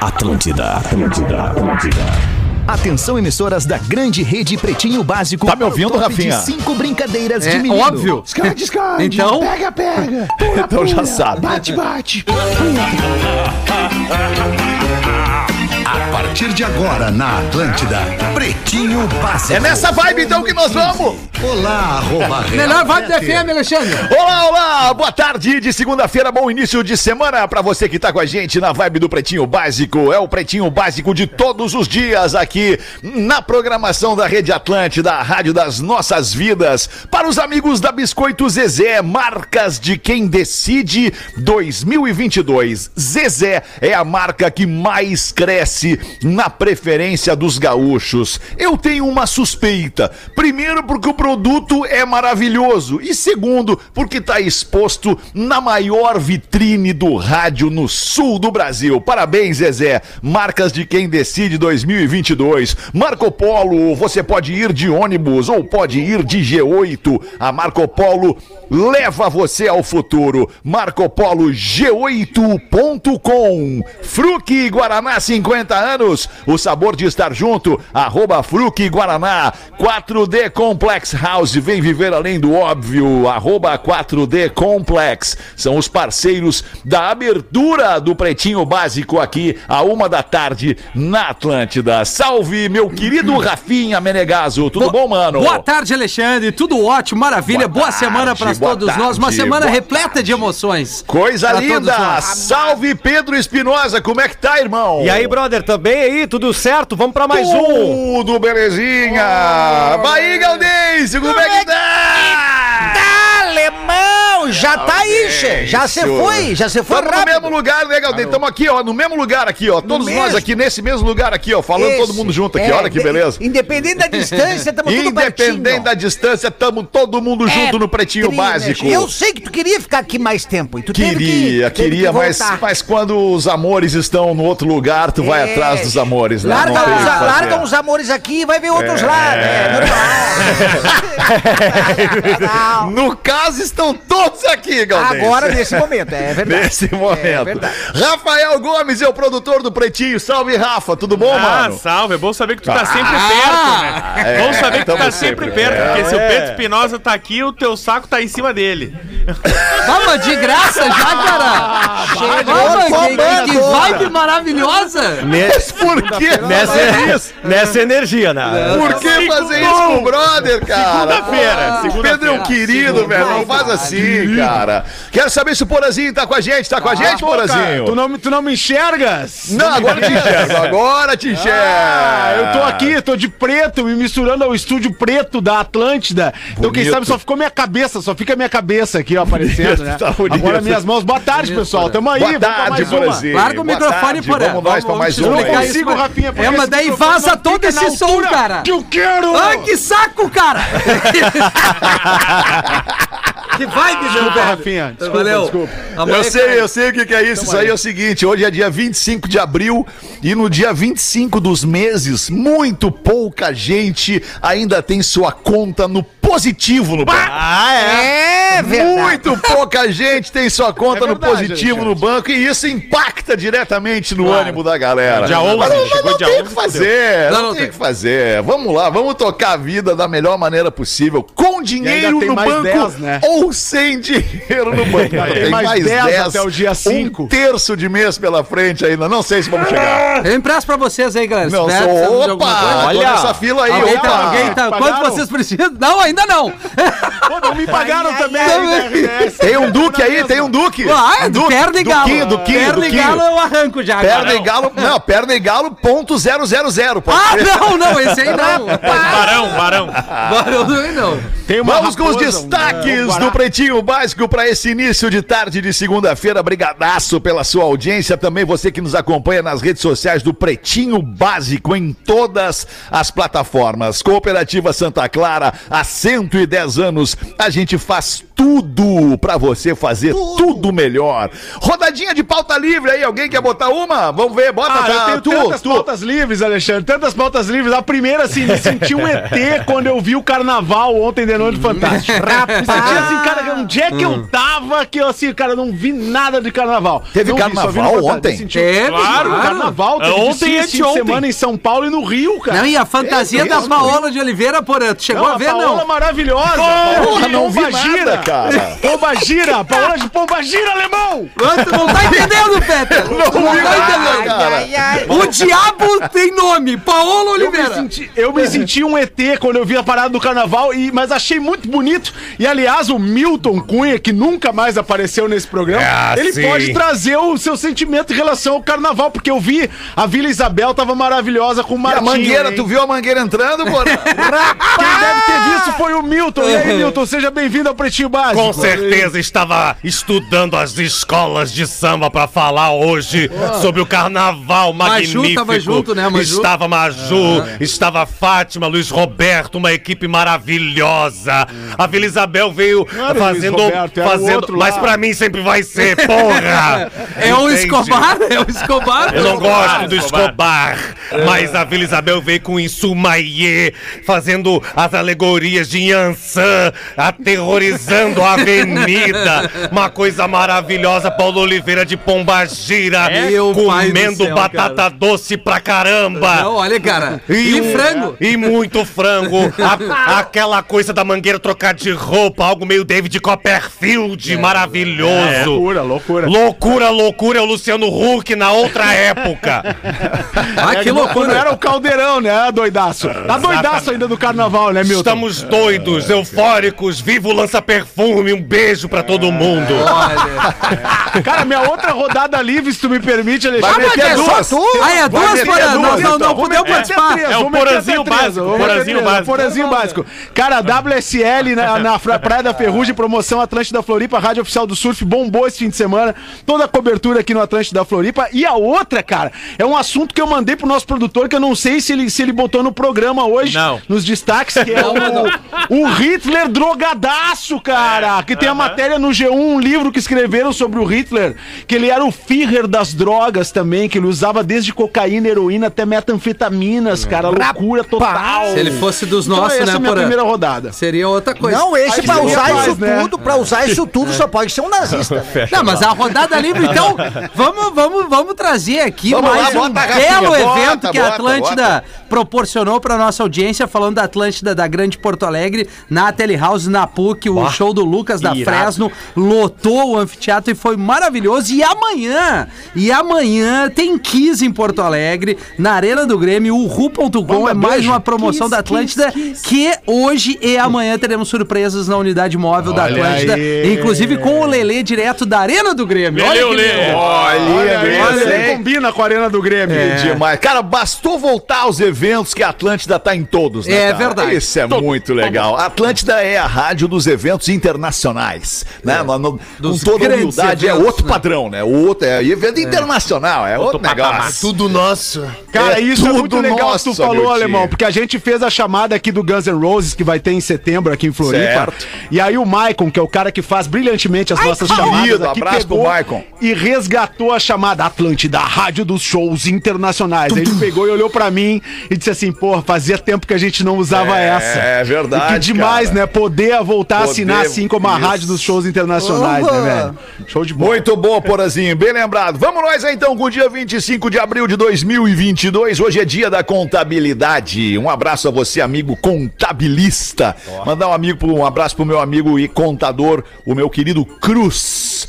Atlântida, Atlântida, Atlântida. Atenção, emissoras da grande rede Pretinho Básico. Tá me ouvindo, Top Rafinha? De cinco brincadeiras É de menino. óbvio. Descarga, descarga. Então? Pega, pega. Pula, Então já pula. sabe. Bate, bate. A partir de agora na Atlântida, Pretinho Básico. É nessa vibe então que nós vamos. Olá, arroba Real Melhor vibe Feter. FM, Alexandre. Olá, olá, boa tarde de segunda-feira, bom início de semana pra você que tá com a gente na vibe do Pretinho Básico. É o Pretinho Básico de todos os dias aqui na programação da Rede Atlântida, a rádio das nossas vidas. Para os amigos da Biscoito Zezé, marcas de quem decide 2022. Zezé é a marca que mais cresce na preferência dos gaúchos. Eu tenho uma suspeita. Primeiro, porque o produto é maravilhoso. E segundo, porque está exposto na maior vitrine do rádio no sul do Brasil. Parabéns, Zezé. Marcas de quem decide 2022. Marco Polo, você pode ir de ônibus ou pode ir de G8. A Marco Polo leva você ao futuro. Marco Polo G8.com. Fruque Guaraná 50 anos. O sabor de estar junto. Arroba Fruque Guaraná. 4D Complex House. Vem viver além do óbvio. Arroba 4D Complex. São os parceiros da abertura do Pretinho Básico aqui a uma da tarde na Atlântida. Salve, meu querido Rafinha Menegaso. Tudo bom, mano? Boa tarde, Alexandre. Tudo ótimo, maravilha. Boa Boa, semana tarde, para boa todos nós. Uma tarde, semana boa repleta de emoções. Coisa linda! Salve Pedro Espinosa, como é que tá, irmão? E aí, brother, também aí? Tudo certo? Vamos pra mais um. Tudo belezinha! Vai, Galdêncio, como é que tá? Tá, alemão, já tá aí, che. Já se foi, já se foi no rápido. mesmo lugar, né, Galdêncio? Estamos aqui, ó, no mesmo lugar aqui, ó. Todos nós aqui nesse mesmo lugar aqui, ó, falando todo mundo junto aqui, é, olha que beleza. Independente da distância, tamo tudo Independente pertinho. da distância, estamos todo mundo junto É no Pretinho né, Básico. che? Eu sei que tu queria ficar aqui mais tempo. E tu Queria, que, queria, que mas, mas quando os amores estão no outro lugar, tu vai É, atrás dos amores, né? Larga, Não tem o uns, que fazer. larga uns amores aqui e vai ver outros lá, né? Normal. No caso, estão todos aqui, Galdêncio. Agora, nesse momento, é verdade. Nesse momento. É verdade. Rafael Gomes é o produtor do Pretinho. Salve, Rafa. Tudo bom, Ah, mano? salve. É bom saber que tu tá sempre Ah, perto, né? é, bom saber que tu tá sempre, sempre perto, perto. porque se o É. Pedro Espinosa tá aqui, o teu saco tá em cima dele. Vamos de graça já, cara. Vamos, que, que, que vibe maravilhosa. Nesse, Por fazer nessa, nessa energia, né? Por que fazer isso com o brother, cara? Segunda-feira, O Pedro é um querido, velho. Não faz assim, cara. Quero saber se o Porazinho tá com a gente. Tá com a gente, Porazinho? Tu não, tu não me enxergas? Não, agora te enxergo. Agora te enxergo. Ah, eu tô aqui, tô de preto, me misturando ao estúdio preto da Atlântida. Então, quem Bonito. sabe só ficou minha cabeça, só fica minha cabeça aqui, ó, aparecendo, né? Tá bonito. Agora minhas mãos. Boa tarde, pessoal. Tamo aí, Boa tarde. Porazinho. Larga o Boa microfone, Porã. Vamos nós pra mais te uma. Não explicar aí. consigo, Rafinha, É, mas daí vaza não todo esse som, cara. Que eu quero! Ai, que saco, cara. que vibe, meu Desculpa, velho. Rafinha. Desculpa, Valeu. desculpa. Amanhã, Eu sei, eu sei o que, que é isso. Isso aí é o seguinte: hoje é dia 25 de abril e no dia 25 dos meses, muito pouca gente ainda tem sua conta no positivo no banco. Ah, é? É verdade. Muito pouca gente tem sua conta É no verdade, positivo no banco e isso impacta diretamente no ânimo da galera. Dia 11, Mas não, mas não tem o 11, que fazer, Não, não, não tem o tem. que fazer. Vamos lá, vamos tocar a vida da melhor maneira possível, com dinheiro tem no mais banco 10, né? ou sem dinheiro no banco. tem mais 10 até o dia Um 5. terço de mês pela frente ainda, não sei se vamos chegar. Eu empresto pra vocês aí, galera. Não, sou, opa, olha essa fila aí, Alguém opa. tá, alguém tá. Quanto vocês precisam? Não, ainda não. Pô, não me pagaram também. ai. né, RS. Tem um Duque aí, tem um Duque. Ah, Duque, perna e galo. Duquinho, Duquinho, perna e Duquinho. galo eu arranco já. Perna e galo, não, perna e galo ponto zero zero zero. pode Ah, não, não, esse aí não. Barão, barão. Barão também não. Tem uma Vamos com os raposa, destaques um do. Pretinho Básico para esse início de tarde de segunda-feira. Brigadaço pela sua audiência. Também você que nos acompanha nas redes sociais do Pretinho Básico em todas as plataformas. Cooperativa Santa Clara, há 110 anos, a gente faz tudo pra você fazer tudo. melhor. Rodadinha de pauta livre aí, alguém quer botar uma? Vamos ver, bota Ah, eu tá, tenho tu, tantas tu. pautas livres, Alexandre, tantas pautas livres. A primeira, assim, me senti um ET quando eu vi o carnaval ontem de noite fantástico. Me senti assim, cara, onde é que eu tava que eu, assim, cara, não vi nada de carnaval. Teve Não vi, só vi carnaval Fantástico. ontem? Senti- Teve, Claro, claro. carnaval. Teve Ontem ontem e anteontem. semana em São Paulo e no Rio, cara. Não, e a fantasia É da? Paola de Oliveira, porra, tu chegou Não, a ver, Paola não? maravilhosa. Porra, não vi nada, gira. Cara. Pomba gira. Paola de Pomba gira, alemão. Ah, Tu não tá entendendo, Peter? Tu não tá entendendo. cara. O diabo tem nome, Paola Eu me, Oliveira. senti, eu me senti um ET quando eu vi a parada do carnaval, e, mas achei muito bonito. E aliás, o Milton Cunha, que nunca mais apareceu nesse programa, É, ele sim. pode trazer o seu sentimento em relação ao carnaval, porque eu vi a Vila Isabel tava maravilhosa com o E a Martinho. mangueira, hein? tu viu a mangueira entrando, porra? Quem deve ter visto foi o Milton. E aí, Milton, seja bem-vindo ao Pretinho Básico. Com certeza estava estudando as escolas de samba pra falar hoje sobre o carnaval Maju magnífico. tava junto, né, Maju? Estava Maju, estava Fátima, Luiz Roberto, uma equipe maravilhosa. A Vila Isabel veio o fazendo, Roberto, fazendo, outro mas pra mim sempre vai ser, porra. É o? Escobar? É o Escobar? Eu não gosto do Escobar. Escobar, mas a Vila Isabel veio com Insumaie, fazendo as alegorias de Yansan, aterrorizando a avenida. Uma coisa maravilhosa, Paulo Oliveira de Pombagira, do comendo céu, batata cara. doce pra caramba. Não, olha, cara. E, um- frango. E muito frango. A- aquela coisa da mangueira trocar de roupa, algo meio David Copperfield, maravilhoso. Loucura, loucura. Loucura, loucura, é o Luciano Huck na outra época. Ah, que loucura. era o caldeirão, né, doidaço? Tá doidaço ainda do carnaval, né, Milton? Estamos doidos, eufóricos, viva o lança-perfume, um beijo pra todo mundo. Olha. Cara, minha outra rodada livre, se tu me permite, Vai Alexandre. duas. Ah, é duas meter para. duas, Não, não, então. não Vou meter participar. três, É o porazinho básico, porazinho básico. Porazinho básico. Cara, WSL na, na Praia da Ferrugem, promoção Atlântida Floripa, Rádio Oficial do Surf, bombou esse fim de semana. Toda a cobertura aqui no Atlântida Floripa. E a outra, cara, é um assunto que eu mandei pro nosso produtor, que eu não sei se ele, se ele botou no programa hoje, Não. nos destaques, que é o, o Hitler drogadaço, cara. Que tem a matéria no G1, um livro que escreveram sobre o Hitler, que ele era o Führer das drogas também, que ele usava desde cocaína, heroína até metanfetaminas, cara. Loucura total. Se ele fosse dos Então, nossos, essa né, é a minha primeira rodada. Seria outra coisa. Não, esse Aí pra usar isso né? tudo, pra usar isso tudo, só pode ser um nazista. né? Não, mas a rodada livre, então, vamos, vamos, vamos trazer aqui Vamos mais lá, um bota belo bota, evento que a bota, Atlântida proporcionou para nossa audiência, falando da Atlântida da Grande Porto Alegre, na Telehouse, na PUC, o show do Lucas da Fresno, lotou o anfiteatro e foi maravilhoso. E amanhã, e amanhã tem Kiss em Porto Alegre, na Arena do Grêmio, o Ru.com é mais uma promoção da Atlântida, que hoje e amanhã teremos surpresas na unidade móvel da Olha Atlântida, aí. inclusive com o Lelê direto da Arena do Grêmio. Lelê, que Lelê. legal. Olha, olha, combina com a Arena do Grêmio. Demais. Cara, bastou voltar aos eventos que a Atlântida tá em todos, né? É cara? verdade. Isso é muito legal. A Atlântida é a rádio dos eventos internacionais, né? No- no- com toda humildade, é eventos, outro né? padrão, né? O outro é evento internacional, é outro, negócio. Tudo nosso. Cara, É isso é muito legal que tu nosso, falou, alemão, porque a gente fez a chamada aqui do Guns N' Roses, que vai ter em setembro aqui em Floripa. Certo. E aí o Maicon, que é o cara que faz brilhantemente as nossas querido, chamadas aqui, abraço pro Maicon. e resgatou a chamada Atlântida, a rádio dos shows internacionais. Aí ele pegou e olhou pra mim e disse assim, pô, fazia tempo que a gente não usava É, essa. é verdade, E que demais, cara. né? Poder voltar a assinar Poder- assim como a isso. rádio dos shows internacionais, né, velho? Show de bola. Muito bom, Porazinho, bem lembrado. Vamos nós então com o dia 25 de abril de 2022. Hoje é dia da contabilidade. Um abraço a você, amigo contabilista. Mandar um, amigo, um abraço pro meu amigo e contador, o meu querido Cruz.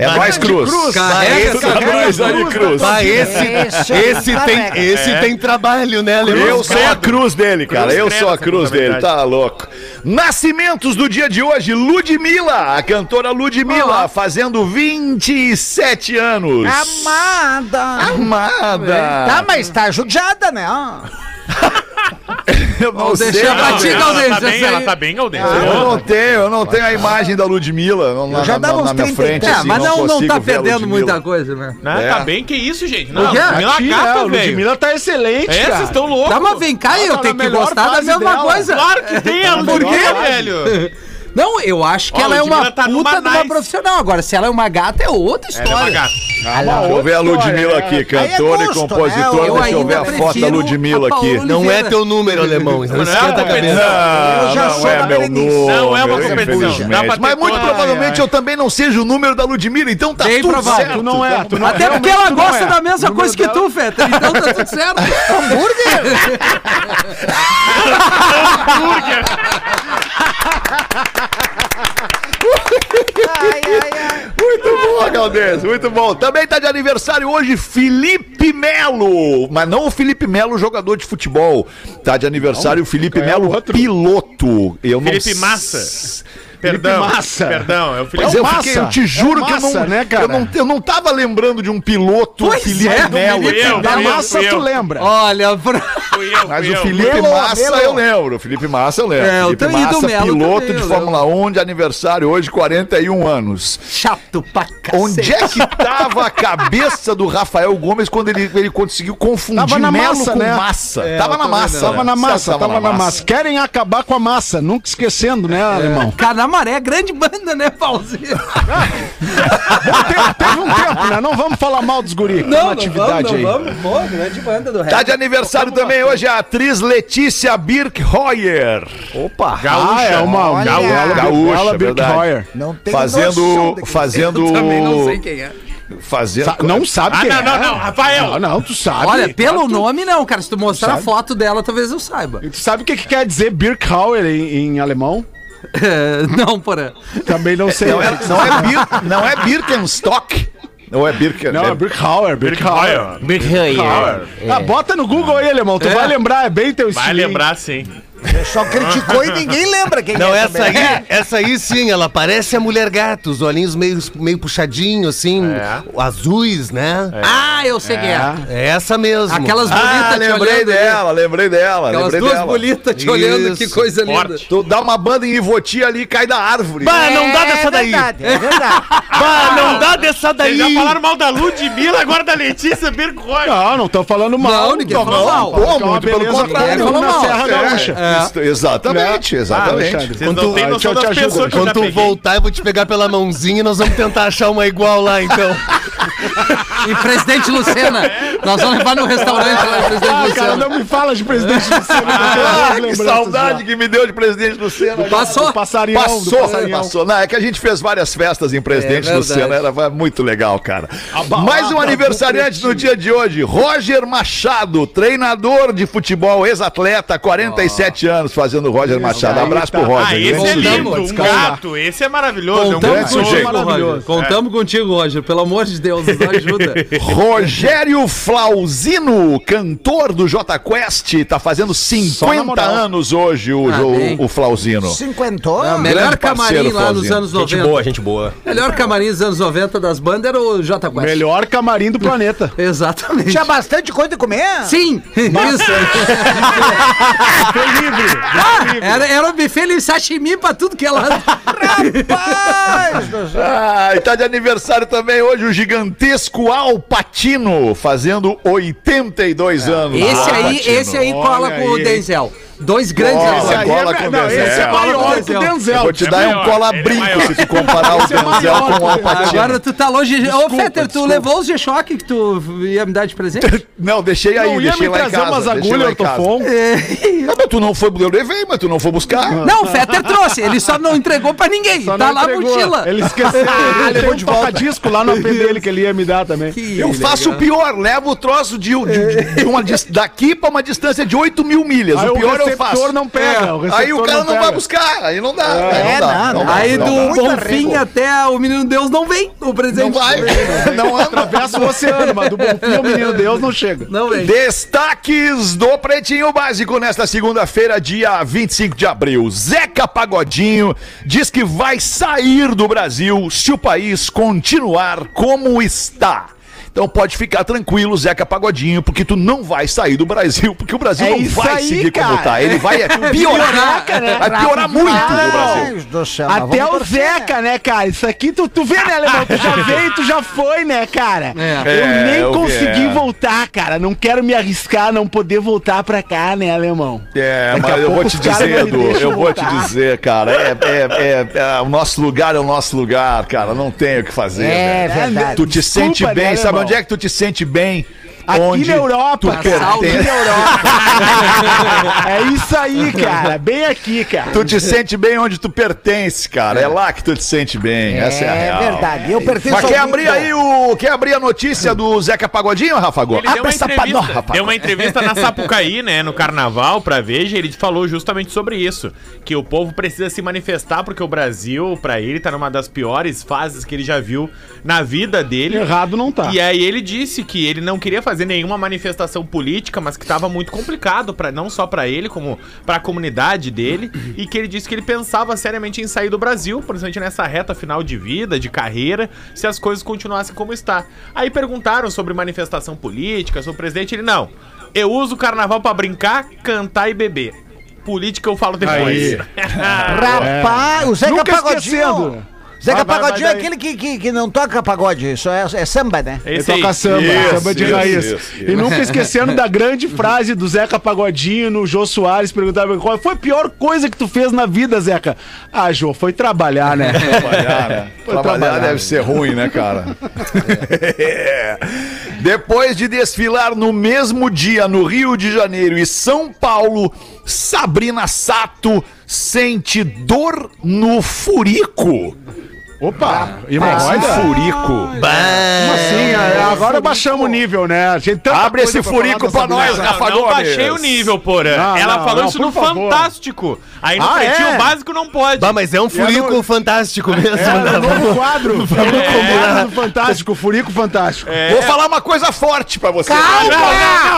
É nóis, Cruz. Carrega Esse essa Cruz Cruz. Esse, Esse esse, é tem, esse tem trabalho, né, Alemão? Eu sou a cruz dele, cara. Cruz Eu sou a cruz dele, tá louco. Nascimentos do dia de hoje, Ludmilla, a cantora Ludmilla, fazendo 27 anos. Amada. Amada. Tá, mas tá judiada, né? Eu não sei. pra não. ti, Ela Galdêncio. tá bem, ela tá bem, Galdêncio. Eu não tenho, eu não tenho a imagem da Ludmilla não- na, já na- dava na uns minha 30 frente. É, assim, mas não, não tá a perdendo muita coisa, né? Né? É. Tá bem, que isso, gente? Não, O quê? Ludmilla Tira, gata, velho. Ludmilla tá excelente, É, cara. vocês estão loucos. Tá, mas vem cá, eu Ela tá tenho na que gostar da mesma dela. coisa. Claro que tem, ela Por por quê? velho? Não, eu acho que Ó, ela é uma tá puta de uma nice. profissional. Agora, se ela é uma gata, é outra Ela é uma gata. Deixa eu ver a Ludmilla aqui, cantora é e gosto, compositora. né? Deixa eu ver a foto da Ludmilla aqui. Não é teu número, alemão. Não Não é esquenta a cabeça. Não, Eu já não sou é da meu número. Não é uma competição. Mas muito provavelmente eu também não seja o número da Ludmilla, então tá Bem tudo provável. certo. Tu não é, tu não Até porque ela gosta é. da mesma O coisa que tu, Feta. Então tá tudo certo. Ai, ai, ai. Muito bom, Galdês, muito bom. Também tá de aniversário hoje Felipe Melo, mas não o Felipe Melo, jogador de futebol. Tá de aniversário o Felipe é Melo, piloto. Eu não Felipe s- Massa. Perdão. Massa. Perdão, é o Felipe Mas É eu, o fiquei, eu Massa. te juro É o que eu Massa, não, né, cara? eu não. Eu não tava lembrando de um piloto Pois Felipe é, Melo. Eu, Da eu, massa tu eu. lembra. Olha, Fui eu, Mas o eu. Felipe Melo, Massa Melo. eu lembro. O Felipe Massa eu lembro. É, eu Felipe Massa, Melo piloto também, de eu Fórmula 1 de aniversário hoje, 41 anos. chato pra cacete. Onde é que tava a cabeça do Rafael Gomes quando ele, ele conseguiu confundir Tava na Melo massa, com né? massa? É, tava eu na massa. vendo, né? Tava na massa, Tava tava na massa. Querem acabar com a massa, nunca esquecendo, né, alemão? Canamaré é grande banda, né, Paulinho? Bom, te- teve um tempo, né? Não vamos falar mal dos guri. Não, na atividade aí. Pô, grande banda do Tá de aniversário também hoje a atriz Letícia Birkhoyer. Opa, Gaúcha. Ah, é uma Olha. Gaúcha. Birkheuer. Não tem Fazendo. do que- Fazendo. Também não sei quem é. Fazendo. Sa- Não sabe Ah, quem não, é. não, não, Rafael. Não, não, tu sabe. Olha, pelo Claro, tu- nome não, cara. Se tu mostrar a Sabe? foto dela, talvez eu saiba. Tu sabe o que, que quer dizer Birkhauer em, em alemão? Não, porra. Também não sei. Não é, não é, Bir- não é Birkenstock? Não é Birken. Não, é é Birkhauer, Birkhauer. Birkheuer. Ah, bota no Google aí, alemão. Tu É. vai lembrar, é bem teu estilo. Vai lembrar sim. Só criticou e ninguém lembra quem Não, é. essa também. aí, essa aí sim, ela parece a mulher gato, os olhinhos meio, meio puxadinhos, assim, É. azuis, né? Ah, eu sei quem é. É essa mesmo. Aquelas bonitas Ah, te lembrei olhando. ali. dela, lembrei dela. Aquelas lembrei duas dela. bonitas te olhando, que Isso, coisa linda. forte. Tu dá uma banda em Ivoti ali e cai da árvore. Bah, não dá dessa É daí. verdade, é verdade. Bah, não dá dessa daí. Vocês já falaram mal da Ludmilla, agora da Letícia Birkheuer. Não, não tô falando mal. Não, ninguém falou falando mal. é Pô, uma muito pelo beleza contrário. na mal. Serra É, Gaúcha. Isso- exatamente, exatamente. Alexandre. Vocês não Quando tu- noção eu te das ajudo, pessoas Quando tu voltar, eu vou te pegar pela mãozinha e nós vamos tentar achar uma igual lá, então. E Presidente Lucena. Nós vamos levar no restaurante lá, Presidente Ah, cara, Lucena. não me fala de presidente do Senado. Ah, que saudade que me deu de presidente Lucena. Passou. Do passarião, do Passou, passarião. passou. Não, é que a gente fez várias festas em Presidente É. Luciano, era muito legal, cara. balada Mais um do aniversariante no dia de hoje, Roger Machado, treinador de futebol, ex-atleta, 47 anos fazendo Roger Machado. aí Abraço tá. pro Roger. Ah, esse é lindo, um gato. Esse é maravilhoso. É um Contamos grande grande contigo. Roger. Maravilhoso. Contamos contigo, Roger. Pelo amor de Deus, nos ajuda. Rogério Flauzino, cantor do J Quest, tá fazendo 50 moral. anos hoje o, Ah, o- o Flauzino. Cinquentou? É, o melhor grande camarim parceiro, lá nos anos 90. gente boa. Melhor camarim dos anos 90 das bandas era o J Quest. Melhor camarim do planeta. Exatamente. Tinha bastante coisa de comer? Sim, isso. Ah, era, era um buffet de sashimi pra tudo que ela. Rapaz do céu. Ah, e tá de aniversário também hoje o gigantesco Alpatino, fazendo 82 anos. Esse aí, esse aí cola Olha com o aí. Denzel. Dois grandes atores. Esse aí cola é, com não, Denzel. esse é maior que o Eu Denzel. vou te É dar um cola-brinco é maior. se tu comparar o Esse é Denzel maior com o Alpatino. Agora tu tá longe. Ô, Fetter, tu levou os G-Shock que tu ia me dar de presente? Não, deixei aí, Não ia deixei me lá em trazer casa. umas agulhas, ortofon? Ah, mas tu não foi, eu levei, mas tu não foi buscar. Não, o Fetter trouxe. Ele só não entregou pra ninguém. Só tá não lá a mochila. Ele esqueceu. Ele levou de volta disco lá no AP dele que ele ia me dar também. Eu faço o pior, levo o troço de, uma, daqui pra uma distância de 8 mil milhas. O pior eu receptor não pega. É. o Aí o receptor cara não, pega. vai buscar, aí não dá. É, aí não, dá, não, dá, Aí não do Bonfim até o Menino Deus não vem o presente. Não vai, não anda. Atravessa o oceano, mas do Bonfim ao Menino Deus não chega. Não vem. Destaques do Pretinho Básico nesta segunda-feira, dia 25 de abril. Zeca Pagodinho diz que vai sair do Brasil se o país continuar como está. Então pode ficar tranquilo, Zeca Pagodinho, porque tu não vai sair do Brasil, porque o Brasil É não vai aí, seguir como cara. tá. Ele vai piorar, vai piorar muito no Brasil. Do céu, Até o né? Zeca, né, cara? Isso aqui tu, tu vê, né, Alemão? Tu já veio, tu já foi, né, cara? É. Eu É, nem eu consegui é. voltar, cara. Não quero me arriscar, não poder voltar pra cá, né, Alemão? É, Daqui mas eu vou te dizer, Edu, eu vou te dizer, cara, é, é- é- é- o nosso lugar é o nosso lugar, cara, não tem o que fazer. É velho. verdade. Tu te Desculpa, sente né, bem, sabe? Onde é que tu te sente bem? Aqui onde na Europa, tu cara. pertence. É isso aí, cara. Bem aqui, cara. Tu te sente bem onde tu pertence, cara. É lá que tu te sente bem. Essa é a É real. verdade. Eu pertenço Mas quer abrir aí o. Quer abrir a notícia do Zeca Pagodinho, Rafa Gomes? Ele deu uma, essa entrevista, panorra, Rafa deu uma entrevista na Sapucaí, né, no carnaval, pra Veja, ele falou justamente sobre isso. Que o povo precisa se manifestar porque o Brasil, pra ele, tá numa das piores fases que ele já viu na vida dele. Errado não tá. E aí ele disse que ele não queria fazer nenhuma manifestação política, mas que estava muito complicado para não só pra ele, como pra comunidade dele, e que ele disse que ele pensava seriamente em sair do Brasil, principalmente nessa reta final de vida, de carreira, se as coisas continuassem como está. Aí perguntaram sobre manifestação política, sobre o presidente, ele não. Eu uso o carnaval pra brincar, cantar e beber. Política eu falo depois. Rapaz, o Zeca Nunca Pagodinho. esquecendo. Zeca Vai, Pagodinho vai é aquele que, que, que não toca pagode, isso é, é samba, né? Ele Esse aí. toca samba, Isso, samba de isso, raiz. isso, E nunca esquecendo da grande frase do Zeca Pagodinho no Jô Soares, perguntava qual foi a pior coisa que tu fez na vida, Zeca? Ah, Jô, foi trabalhar, né? Trabalhar, né? Foi Trabalhar trabalhar. deve ser ruim, né, cara? É. Depois de desfilar no mesmo dia no Rio de Janeiro e São Paulo, Sabrina Sato sente dor no furico. Opa, Esse hemorroida? furico. Como assim? É, Agora baixamos o nível, né? A gente tanta Abre esse pra furico dessa pra nós. Rafa Não, Gomes. baixei o nível, porra. Não, Ela não, falou não, isso no favor. Fantástico. Aí no Ah, pretinho é? básico não pode. Bah, mas é um furico no- fantástico mesmo. É, né? no novo quadro. Vamos combinar no Fantástico, Furico Fantástico. Vou falar uma coisa forte pra você.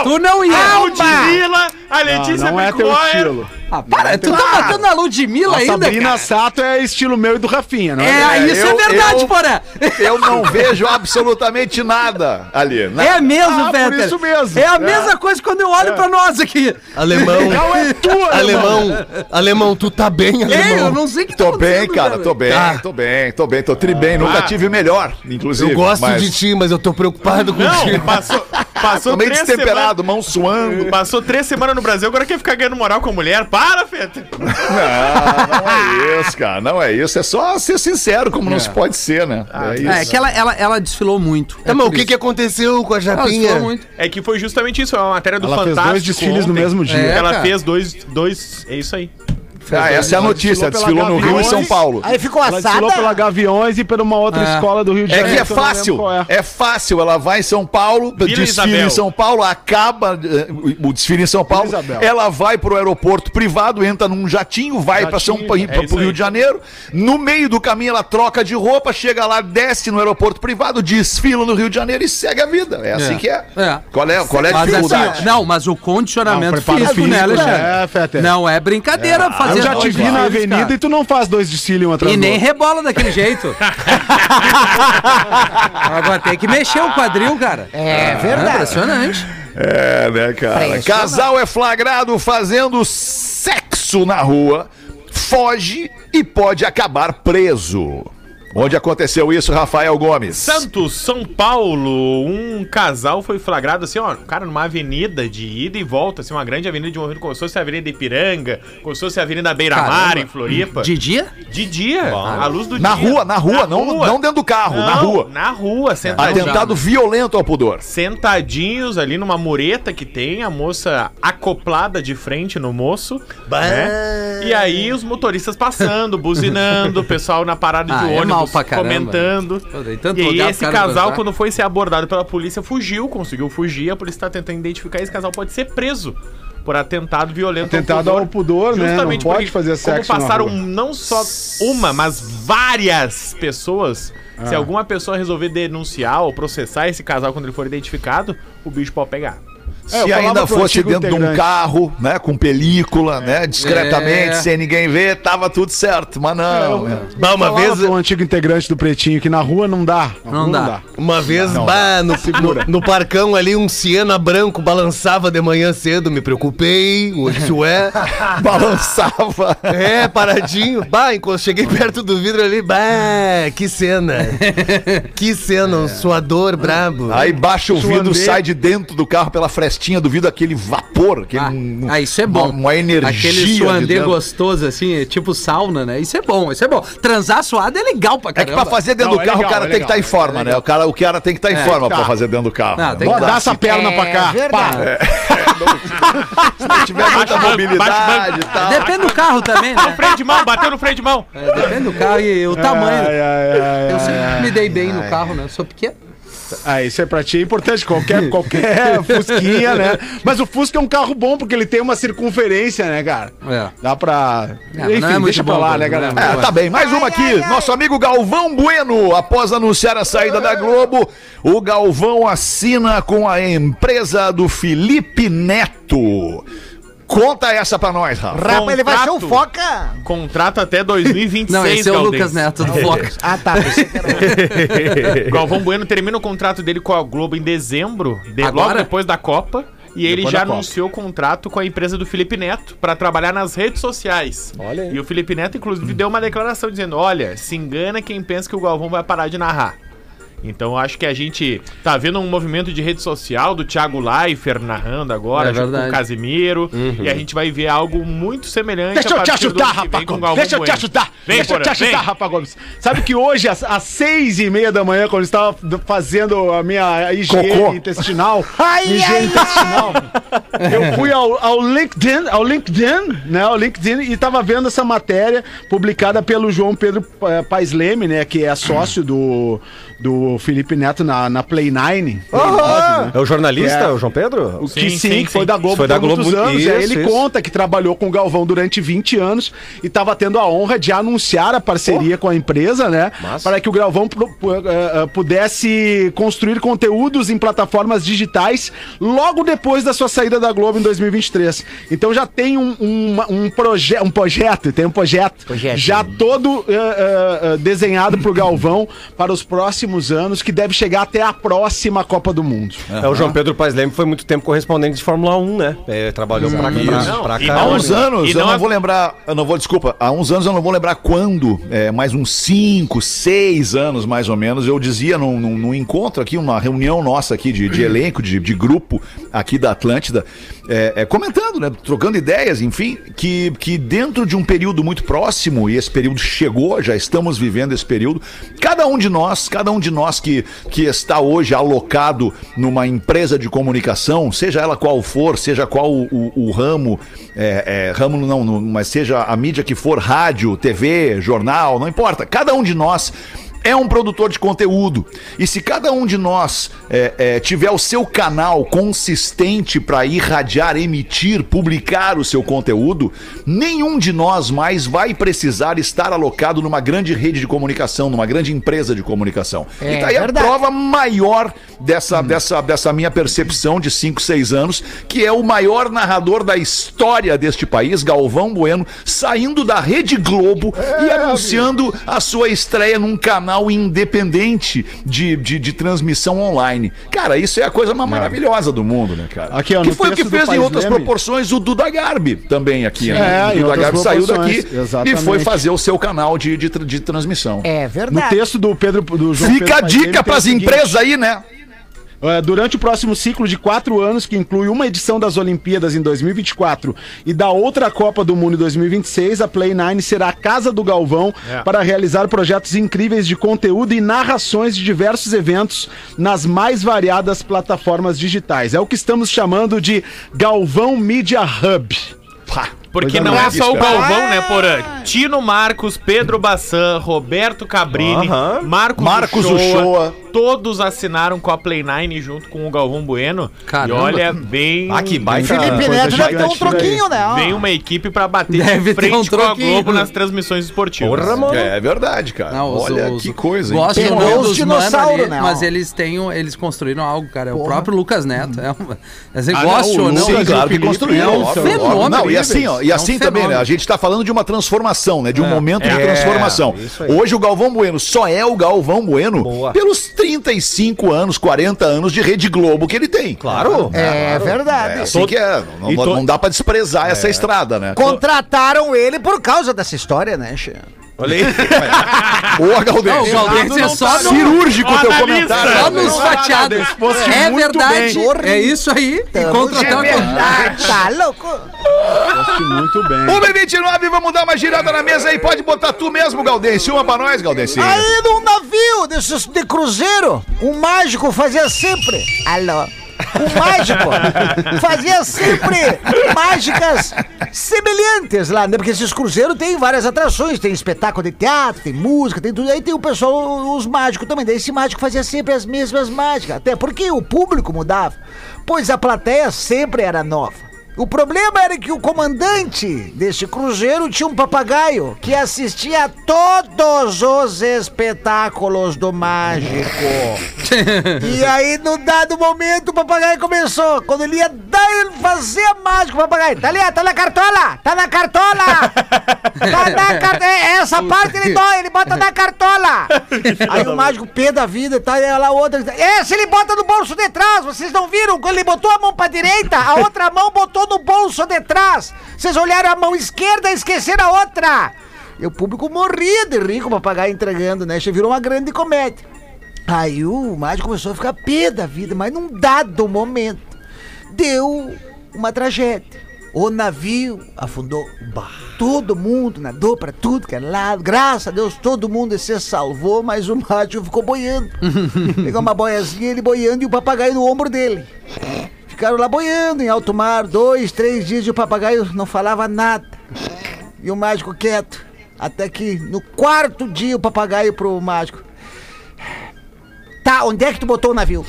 Tu não ia. A Ludmilla, a Letícia Não, não é teu estilo. Ah, para, tu tá batendo na Ludmilla A ainda, Sabrina cara. Sato é estilo meu e do Rafinha, não É, é? isso eu- é verdade, eu- porra. Eu não vejo absolutamente nada ali. né? É mesmo, Ah, por Peter. isso mesmo. É a É. mesma coisa quando eu olho pra nós aqui. Alemão. Não é tu, alemão. Alemão. Alemão, tu tá bem, Ei, eu alemão? não sei o que tá Tô bem, acontecendo, cara, tô bem, Tá. tô bem, tô bem, tô tri bem. Nunca Ah. tive melhor, inclusive. Eu gosto mas de ti, mas eu tô preocupado Não, contigo. passou, passou Tô meio três destemperado, mão suando. Passou três semanas no Brasil, agora quer ficar ganhando moral com a mulher. Para, Feta. Não, não é isso, cara, não é isso. É só ser sincero, como não se pode ser, né? É isso. É, que ela, ela, ela desfilou muito. É, mas o que, que aconteceu com a Ela Japinha? desfilou muito. É que foi justamente isso, é uma matéria do Ela fez Fantástico. dois desfiles no ontem. mesmo dia. É, Ela cara. fez dois, dois. É isso aí. Ah, essa é a notícia. desfilou Desfilou pela no Rio e. São Paulo. Aí ficou Ela desfilou assada. pela Gaviões e por uma outra É. escola do Rio de É Janeiro. que é não lembro fácil, é. é fácil. Ela vai em São Paulo, desfile Isabel. em São Paulo, acaba eh, o desfile em São Paulo. Vila. Ela vai pro aeroporto privado, entra num jatinho, vai para São Paulo, é pro Rio aí. de Janeiro. No meio do caminho ela troca de roupa, chega lá, desce no aeroporto privado, desfila no Rio de Janeiro e segue a vida. É assim que é. É. Qual é, qual é a Mas dificuldade? assim, não, mas o condicionamento Não, preparo físico, né, físico, Alexandre? é. Não é brincadeira fazer Eu já te vi na avenida cara. e tu não faz dois desfiles um atrás E nem rebola daquele jeito. Agora tem que mexer o quadril, cara. É É verdade. impressionante. É, né, cara? Impressionante. Casal é flagrado fazendo sexo na rua, foge e pode acabar preso. Onde aconteceu isso, Rafael Gomes? Santos, São Paulo, um casal foi flagrado assim, ó, cara, numa avenida de ida e volta, assim, uma grande avenida de movimento, como se fosse a Avenida Ipiranga, como se fosse a Avenida Beira-Mar, Caramba. em Floripa. De dia? De dia, à luz do Na dia. rua, na rua, não, rua. não dentro do carro, na Não, rua. Na rua, sentadinhos. Atentado violento ao pudor. Sentadinhos ali numa mureta que tem, a moça acoplada de frente no moço. né? E aí os motoristas passando, buzinando, o pessoal na parada Ah, de é mal pra caramba. comentando. Pô, E aí esse casal, quando foi ser abordado pela polícia, fugiu, conseguiu fugir. A polícia tá tentando identificar. Esse casal pode ser preso por atentado violento Atentado ao pudor, né? Não pode porque fazer sexo Como passaram não só uma, mas várias pessoas. Ah. Se alguma pessoa resolver denunciar ou processar esse casal quando ele for identificado, o bicho pode pegar. Se É, eu falava ainda fosse dentro de um integrante. carro, né, com película, né, discretamente, É. sem ninguém ver, tava tudo certo. Mas não. né? Bah, uma vez, pro antigo integrante do Pretinho que na rua não dá. Na Não rua dá. uma vez, bah, no, no, no parcão ali, um Siena branco balançava de manhã cedo, me preocupei, hoje isso é. Balançava. É, paradinho. Bah, quando cheguei perto do vidro ali, bah, que cena. Que cena, um suador brabo. Aí baixa o vidro, sai de dentro do carro pela frestinha do vidro aquele vapor, aquele, Ah, um- ah, isso é bom. Uma, uma energia. Aquele de suandê dentro. gostoso, assim, é tipo sauna, né? Isso é bom, isso é bom. Transar suado é legal pra É que caramba. pra fazer dentro Não, do é carro legal, o cara é tem que estar legal, em forma, né? O cara, o cara tem que estar em É, forma tá. pra fazer dentro do carro. Não, né? Bora, dar dá essa perna pra cá. Se não tiver muita mobilidade e tal. Depende do carro também, né? Freio de mão, bateu no freio de mão. É, depende do carro e o tamanho. Ai, ai, ai, Eu sempre ai. me dei bem no carro, né? Eu sou pequeno. Ah, isso é pra ti é importante, qualquer, qualquer Fusquinha, né? Mas o Fusca é um carro bom porque ele tem uma circunferência, né, cara? É. Dá pra. Não, não Enfim, é muito deixa pra lá, né, não é galera? É, tá bem. Mais uma aqui. Nosso amigo Galvão Bueno, após anunciar a saída da Globo, o Galvão assina com a empresa do Felipe Neto. Conta essa pra nós, Rafa. Rapa, ele vai ser o Contrato. Foca. Contrato até 2026, Não, esse é o. Lucas Neto do Foca. Ah, tá. pensei que era- Galvão Bueno termina o contrato dele com a Globo em dezembro, de- logo Agora? depois da Copa. E ele Depois já da Copa. anunciou o contrato com a empresa do Felipe Neto pra trabalhar nas redes sociais. Olha aí. E o Felipe Neto, inclusive, deu uma declaração dizendo: olha, se engana quem pensa que o Galvão vai parar de narrar. Então eu acho que a gente tá vendo um movimento de rede social do Thiago Leifert narrando agora, É junto com o Casimiro. E a gente vai ver algo muito semelhante Deixa eu te ajudar, o Gomes. Deixa eu te ajudar. Vem, Deixa eu te ajudar. Rafa Gomes. Sabe que hoje, às, às seis e meia da manhã, quando eu estava fazendo a minha higiene Cocô. intestinal, Ai, higiene ai, intestinal, eu fui ao, ao LinkedIn, ao LinkedIn, né, ao LinkedIn e estava vendo essa matéria publicada pelo João Pedro eh, Paes Leme, né, que é sócio do, do Felipe Neto na, na Play 9. Play 9, né? É o jornalista, É. o João Pedro? O que Sim, sim, sim, que foi da Globo Foi da por Globo muitos muito- anos. e aí isso, ele isso. conta que trabalhou com o Galvão durante 20 anos e estava tendo a honra de anunciar a parceria com a empresa, né? Massa. Para que o Galvão eh, eh, pudesse construir conteúdos em plataformas digitais logo depois da sua saída da Globo em 2023. Então já tem um, um, um, proje um projeto, tem um projeto, Projeto. já todo eh, eh, desenhado pro Galvão para os próximos anos, que deve chegar até a próxima Copa do Mundo. É, o João Pedro Paes Leme foi muito tempo correspondente de Fórmula 1, né? É, trabalhou pra, pra, pra e Há uns anos, E eu não não é- vou lembrar, eu não vou, desculpa, há uns anos eu não vou lembrar quando, é, mais uns 5, 6 anos mais ou menos, eu dizia num, num- num encontro aqui, uma reunião nossa aqui de, de elenco, de, de grupo aqui da Atlântida, é, é, comentando, né, trocando ideias, enfim, que, que dentro de um período muito próximo, e esse período chegou, já estamos vivendo esse período, cada um de nós, cada um de nós que, que está hoje alocado numa empresa de comunicação, seja ela qual for, seja qual o, o- o ramo, é, é, ramo não, não, mas seja a mídia que for, rádio, TV, jornal, não importa, cada um de nós é um produtor de conteúdo. E se cada um de nós é, é, tiver o seu canal consistente para irradiar, emitir, publicar o seu conteúdo, nenhum de nós mais vai precisar estar alocado numa grande rede de comunicação, numa grande empresa de comunicação. É e tá aí a prova maior dessa, dessa, dessa minha percepção de 5, 6 anos, que é o maior narrador da história deste país, Galvão Bueno, saindo da Rede Globo e anunciando a sua estreia num canal independente de, de, de transmissão online. Cara, isso é a coisa mais maravilhosa do mundo, né, cara? Aqui, ó, que no foi o que fez em outras Leme. proporções o Duda Garbi também aqui, É, né? em O Duda Garbi saiu daqui proporções, e exatamente. foi fazer o seu canal de, de, de transmissão. É No verdade. texto do Pedro do João Fica Pedro a dica pras seguinte, empresas aí, né? É, Durante o próximo ciclo de quatro anos, que inclui uma edição das Olimpíadas em 2024 e da outra Copa do Mundo em 2026, a Play 9 será a casa do Galvão É. para realizar projetos incríveis de conteúdo e narrações de diversos eventos nas mais variadas plataformas digitais. É o que estamos chamando de Galvão Media Hub. Porque Coisa não é só o cara. Galvão, né, Porã? Tino Marcos, Pedro Bassan, Roberto Cabrini, Aham. Marcos, Marcos Uchoa, Uchoa. Todos assinaram com a Play Nine junto com o Galvão Bueno. Caramba. E olha, bem. Ah, que baita Felipe coisa Neto deve ter um gigante, troquinho, né? ó. Vem uma equipe pra bater Deve de ter um frente com a troquinho. Globo nas transmissões esportivas. Porra, mano. É verdade, cara. Não, os- Olha os- que coisa, hein? Gosto Pegou muito os dos dinossauro, mano ali, né, ó. Mas eles têm, um- eles construíram algo, cara. É o Porra. próprio Lucas Neto. É uma, assim, Ah, goste não, o ou não. Lucas Sim, claro que Felipe construiu. é um óbvio, fenômeno, óbvio. Não, e assim, ó, e É um assim também, né? A gente tá falando de uma transformação, né? De um momento de É, transformação. Hoje o Galvão Bueno só é o Galvão Bueno Boa. pelos 35 anos, 40 anos de Rede Globo que ele tem. Claro. É verdade. É assim que é. Não, to- não dá pra desprezar essa estrada, né? Contrataram ele por causa dessa história, né, Che? Olha aí. Boa, Não, o. Galdêncio é só no, Cirúrgico o teu comentário. só nos fatiados. É verdade. bem. É isso aí. E contratar Tá louco? Muito bem. 1h29, vamos dar uma girada na mesa aí. Pode botar tu mesmo, Galdêncio. Uma pra nós, Galdêncio. Aí num navio desses de cruzeiro, um mágico fazia sempre. Alô? Um mágico fazia sempre mágicas semelhantes lá, né? Porque esses cruzeiros têm várias atrações, tem espetáculo de teatro, tem música, tem tudo. Aí tem o pessoal, os mágicos também. Daí esse mágico fazia sempre as mesmas mágicas. Até porque o público mudava, pois a plateia sempre era nova. O problema era que o comandante deste cruzeiro tinha um papagaio que assistia a todos os espetáculos do mágico. E aí, num dado momento, o papagaio começou. Quando ele ia dar, ele fazia mágica, o papagaio. Tá ali, tá na cartola! Tá na cartola! Tá na cartola! Essa parte ele dói, ele bota na cartola! Aí o mágico pé da vida, tá aí lá outra. Esse ele bota no bolso de trás, vocês não viram? Quando ele botou a mão pra direita, a outra mão botou no bolso de trás. Vocês olharam a mão esquerda e esqueceram a outra. E o público morria de rir com o papagaio entregando, né? Isso virou uma grande comédia. Aí o mágico começou a ficar pé da vida, mas num dado momento deu uma tragédia. O navio afundou. Todo mundo nadou pra tudo que é lado. Graças a Deus todo mundo se salvou, mas o mágico ficou boiando. Pegou uma boiazinha, ele boiando e o papagaio no ombro dele. Ficaram lá boiando em alto mar, dois, três dias e o papagaio não falava nada. E o mágico quieto. Até que no quarto dia o papagaio pro mágico. Tá, onde é que tu botou o navio?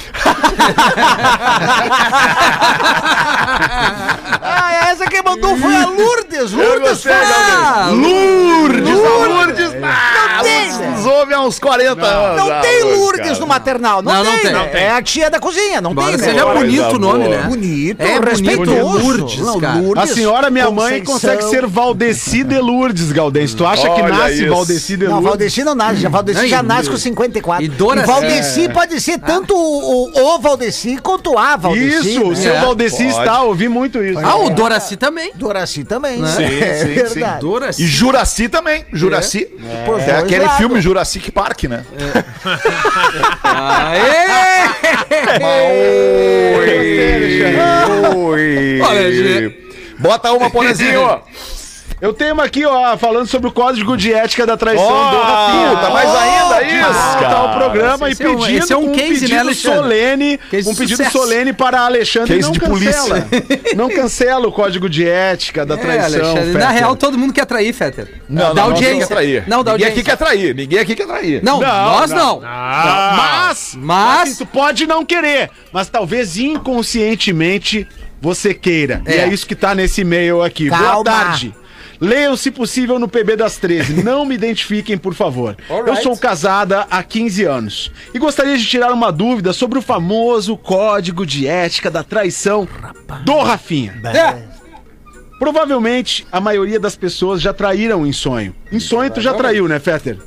ah, essa quem mandou foi a Lourdes. Lourdes foi a... Lourdes, a Lourdes. Não tem. Nos ouve há uns 40 anos. Não a tem Lourdes, Lourdes cara. no maternal. Não, Não, não tem, tem. Não É a tia da cozinha, não Embora tem, né? seja Coisa bonito o nome, boa. né? Bonito, É bonito, respeitoso. Lourdes, Não. Lourdes, A senhora, minha mãe, Conceição. consegue ser Valdeci de Lourdes, Galdêncio. Tu acha que Olha nasce isso. Valdeci de Não, Lourdes? Valdeci não nasce. Já, Valdeci Não, já e- nasce com 54. e Dora- Valdeci pode ser tanto o, o, o Valdeci quanto a Valdeci. Isso, o né? seu É, Valdeci está, ouvi muito isso. Ah, o Doraci também. Doraci também. Né? Sim, é sim, sim. verdade. Doraci. E Juraci também. Juraci. Por É, dois aquele lados. filme Jurassic Park, né? Aê! Oi. Olha, gente. Bota uma, Ponezinho. Eu tenho uma aqui, ó, falando sobre o código de ética da traição do Rafinha. Puta, mais ainda isso, cara. ao programa Esse e é um- pedindo esse é um um, case, né, pedido Alexandre? solene, Case um pedido sucesso. solene para Alexandre Case não de cancela. não cancela o código de ética da É, traição. Na real, todo mundo quer trair, Fetter. Não, da não, audiência. Ninguém quer trair. Não, da Ninguém audiência. aqui quer trair. Ninguém aqui quer trair. Não, nós não. Mas, Mas- assim, tu pode não querer, mas talvez inconscientemente você queira. E É. é isso que tá nesse e-mail aqui. Boa Calma. tarde. Leiam, se possível, no PB das 13. Não me identifiquem, por favor. Eu sou casada há 15 anos e gostaria de tirar uma dúvida sobre o famoso código de ética da traição do Rafinha. É. Provavelmente a maioria das pessoas já traíram em sonho. Em sonho tu já traiu, né, Fetter?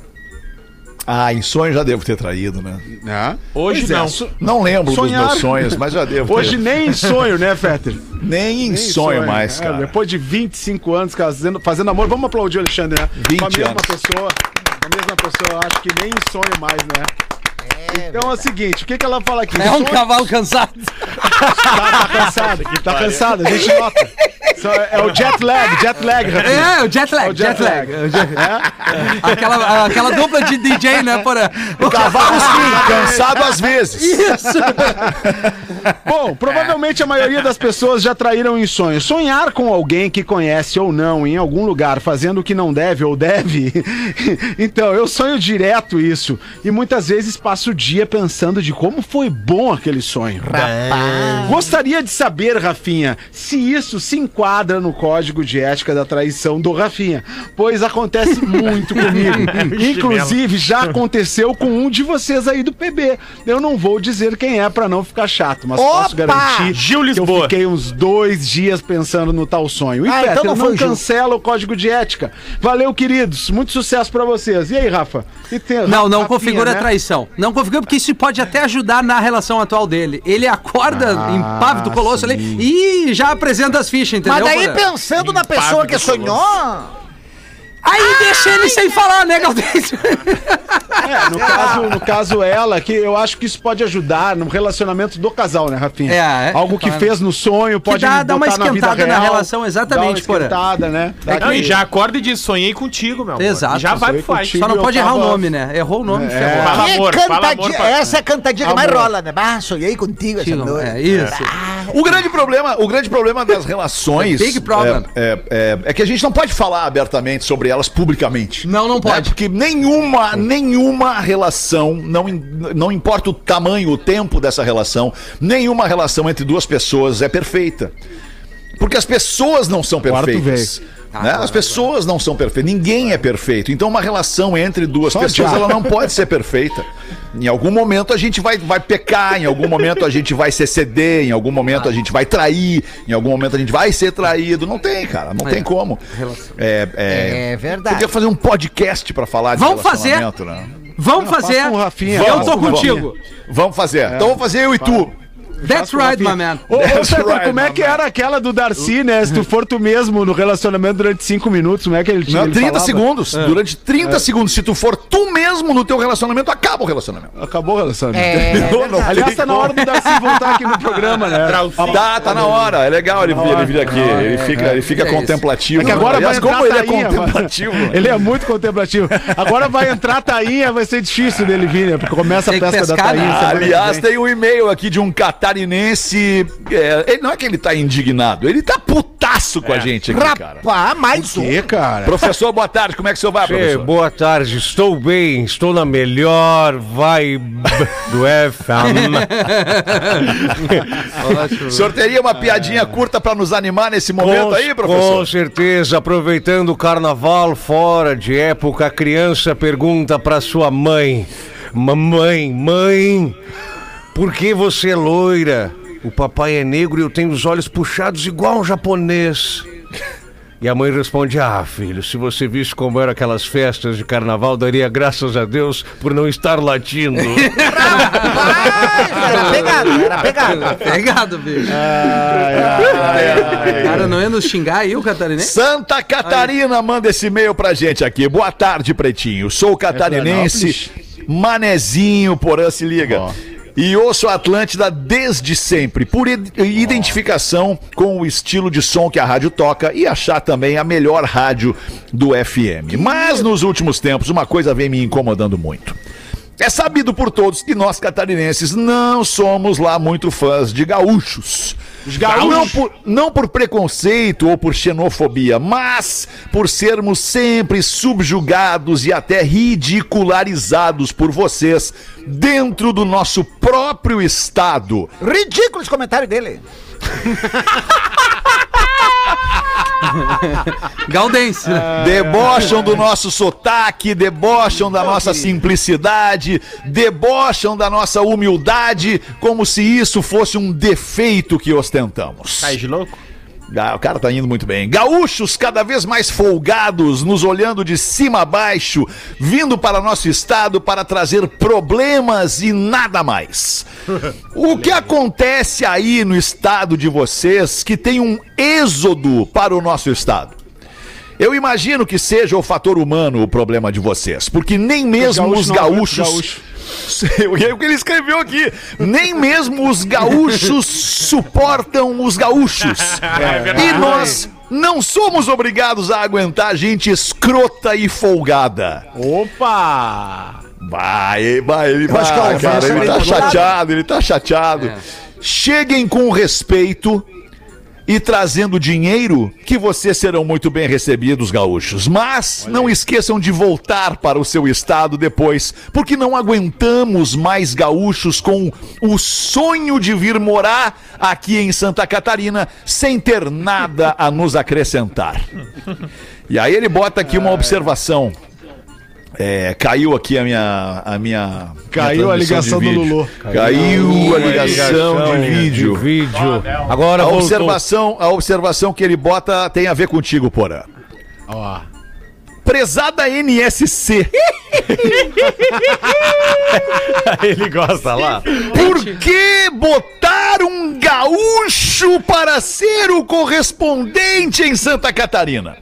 Ah, em sonho já devo ter traído, né? Hoje Pois é, não. so- Não lembro Sonhar- dos meus sonhos, mas já devo Hoje ter. nem em sonho, né, Fetter? Nem em Nem em sonho mais, É, cara. depois de 25 anos fazendo, fazendo amor, vamos aplaudir o Alexandre, né? 20 com a mesma anos. pessoa. Com a mesma pessoa, acho que nem em sonho mais, né? Então é o seguinte, o que, que ela fala aqui? É um cavalo cansado. Tá, tá cansado, tá cansado, a gente nota. É, é o jet lag, jet lag, Rafinha. É, o jet lag, É o jet jet lag. lag. Aquela, aquela dupla de DJ, né, porra? Cavalo sim, cansado às vezes. Isso. Bom, provavelmente a maioria das pessoas já traíram em sonho. Sonhar com alguém que conhece ou não em algum lugar fazendo o que não deve ou deve. então, eu sonho direto isso. E muitas vezes passo o dia pensando de como foi bom aquele sonho. Gostaria de saber, Rafinha, se isso se enquadra no código de ética da traição do Rafinha. Pois acontece muito comigo. Inclusive, já aconteceu com um de vocês aí do PB. Eu não vou dizer quem é pra não ficar chato, mas posso Opa! garantir Gil que eu fiquei uns dois dias pensando no tal sonho. E Ah, Peter, então não não, cancela o código de ética. Valeu, queridos. Muito sucesso pra vocês. E aí, Rafa? E tem- Não, não Rafinha, configura né? traição. Não configura porque isso pode até ajudar na relação atual dele. Ele acorda Ah, impávido, colosso ali e já apresenta as fichas, entendeu? Mas daí pensando na pessoa que sonhou. Aí deixa ele sem falar, né, Galdêncio? É, no caso, no caso ela, que eu acho que isso pode ajudar no relacionamento do casal, né, Rafinha? É, é, Algo que claro. fez no sonho pode dá- dá uma botar na vida esquentada na real, relação, exatamente, dá uma esquentada, né? Dá Não, e já acorda e diz, sonhei contigo, meu amor. Exato. Já vai pro contigo. Só não pode errar o nome, né? Errou o nome, É. ferrou. Fala Que amor, fala cantadinha- amor Essa é a cantadinha que mais Amor. rola, né? Bah, sonhei contigo essa noite. É isso. O grande problema, o grande problema das relações Big problem. É, é- é que a gente não pode falar abertamente sobre elas publicamente. Não, não pode. Né? Porque nenhuma, nenhuma relação, não, não importa o tamanho, o tempo dessa relação, nenhuma relação entre duas pessoas é perfeita. Porque as pessoas não são Quarto perfeitas. né? As pessoas não são perfeitas, ninguém é perfeito. Então, uma relação entre duas Só pessoas, ela não pode ser perfeita. Em algum momento a gente vai, vai pecar, em algum momento a gente vai se exceder, em algum momento a gente vai trair, em algum momento a gente vai ser traído. Não tem, cara, não tem como. É, é, É verdade. Podia fazer um podcast pra falar de Vamos fazer. né? Vamos fazer. um Rafinha, Eu faça tô contigo. Vamos fazer. Então vamos fazer eu e tu. That's right, my man. Ô, ô That's Peter, right, como é que man. era aquela do Darcy, né? Se tu for tu mesmo no relacionamento durante cinco minutos, como é que ele tinha? Não, ele 30 falava? segundos. É. Durante 30 segundos. Se tu for tu mesmo no teu relacionamento, acaba o relacionamento. Acabou o relacionamento. É, Não, não Aliás, tá na hora do Darcy voltar aqui no programa, né? Tá, tá na hora. É legal ele, ele vir aqui. Ele fica, ele fica É contemplativo. É que agora Aliás, vai entrar como ele é contemplativo. Ele é muito contemplativo. Agora vai entrar a Tainha, vai ser difícil dele vir, né? Porque começa a pesca da né? Tainha. que Aliás, tem um e-mail aqui de um catarinense. é, ele, não é que ele tá indignado, ele tá putaço com a gente aqui, cara. Rapaz, mais um. Que, cara? Professor, boa tarde. Como é que o senhor vai, Tchê, professor? boa tarde, estou bem, estou na melhor vibe do FM. O senhor teria uma piadinha curta pra nos animar nesse momento aí, Com professor? certeza, aproveitando o carnaval fora de época, a criança pergunta pra sua mãe: Mamãe, mãe, por que você é loira? O papai é negro e eu tenho os olhos puxados igual um japonês. E a mãe responde: Ah, filho, se você visse como eram aquelas festas de carnaval, daria graças a Deus por não estar latindo. Era pegado, era pegado. Pegado, bicho. Cara, não ia nos xingar aí, o catarinense? Santa Catarina manda esse e-mail pra gente aqui. Boa tarde, Pretinho. Sou catarinense, manezinho, porã, se liga. E ouço a Atlântida desde sempre, por id- identificação com o estilo de som que a rádio toca e achar também a melhor rádio do FM. Mas nos últimos tempos, uma coisa vem me incomodando muito. É sabido por todos que nós catarinenses não somos lá muito fãs de gaúchos. Não por, não por preconceito ou por xenofobia, mas por sermos sempre subjugados e até ridicularizados por vocês dentro do nosso próprio estado. Ridículo esse comentário dele. Galdense, né? Debocham do nosso sotaque, debocham da nossa simplicidade, debocham da nossa humildade, como se isso fosse um defeito que ostentamos. Tá de louco? Ah, o cara tá indo muito bem. Gaúchos cada vez mais folgados, nos olhando de cima a baixo, vindo para nosso estado para trazer problemas e nada mais. O que acontece aí no estado de vocês que tem um êxodo para o nosso estado? Eu imagino que seja o fator humano o problema de vocês, porque nem mesmo os gaúchos É o que ele escreveu aqui. Nem mesmo os gaúchos suportam os gaúchos. e nós não somos obrigados a aguentar gente escrota e folgada. Opa! Vai, vai, ele, é vai, uma cara, ele tá chateado, ele tá chateado. cheguem com respeito e trazendo dinheiro, que vocês serão muito bem recebidos, gaúchos. Mas não esqueçam de voltar para o seu estado depois, porque não aguentamos mais gaúchos com o sonho de vir morar aqui em Santa Catarina sem ter nada a nos acrescentar. E aí ele bota aqui uma observação. É, caiu aqui a minha. A minha Caiu minha a ligação de do. Lulu. Caiu a ligação de vídeo. vídeo. Agora A voltou. observação, a observação que ele bota tem a ver contigo, Porã. Ó. Prezada NSC, Ele gosta lá. por que botar um gaúcho para ser o correspondente em Santa Catarina?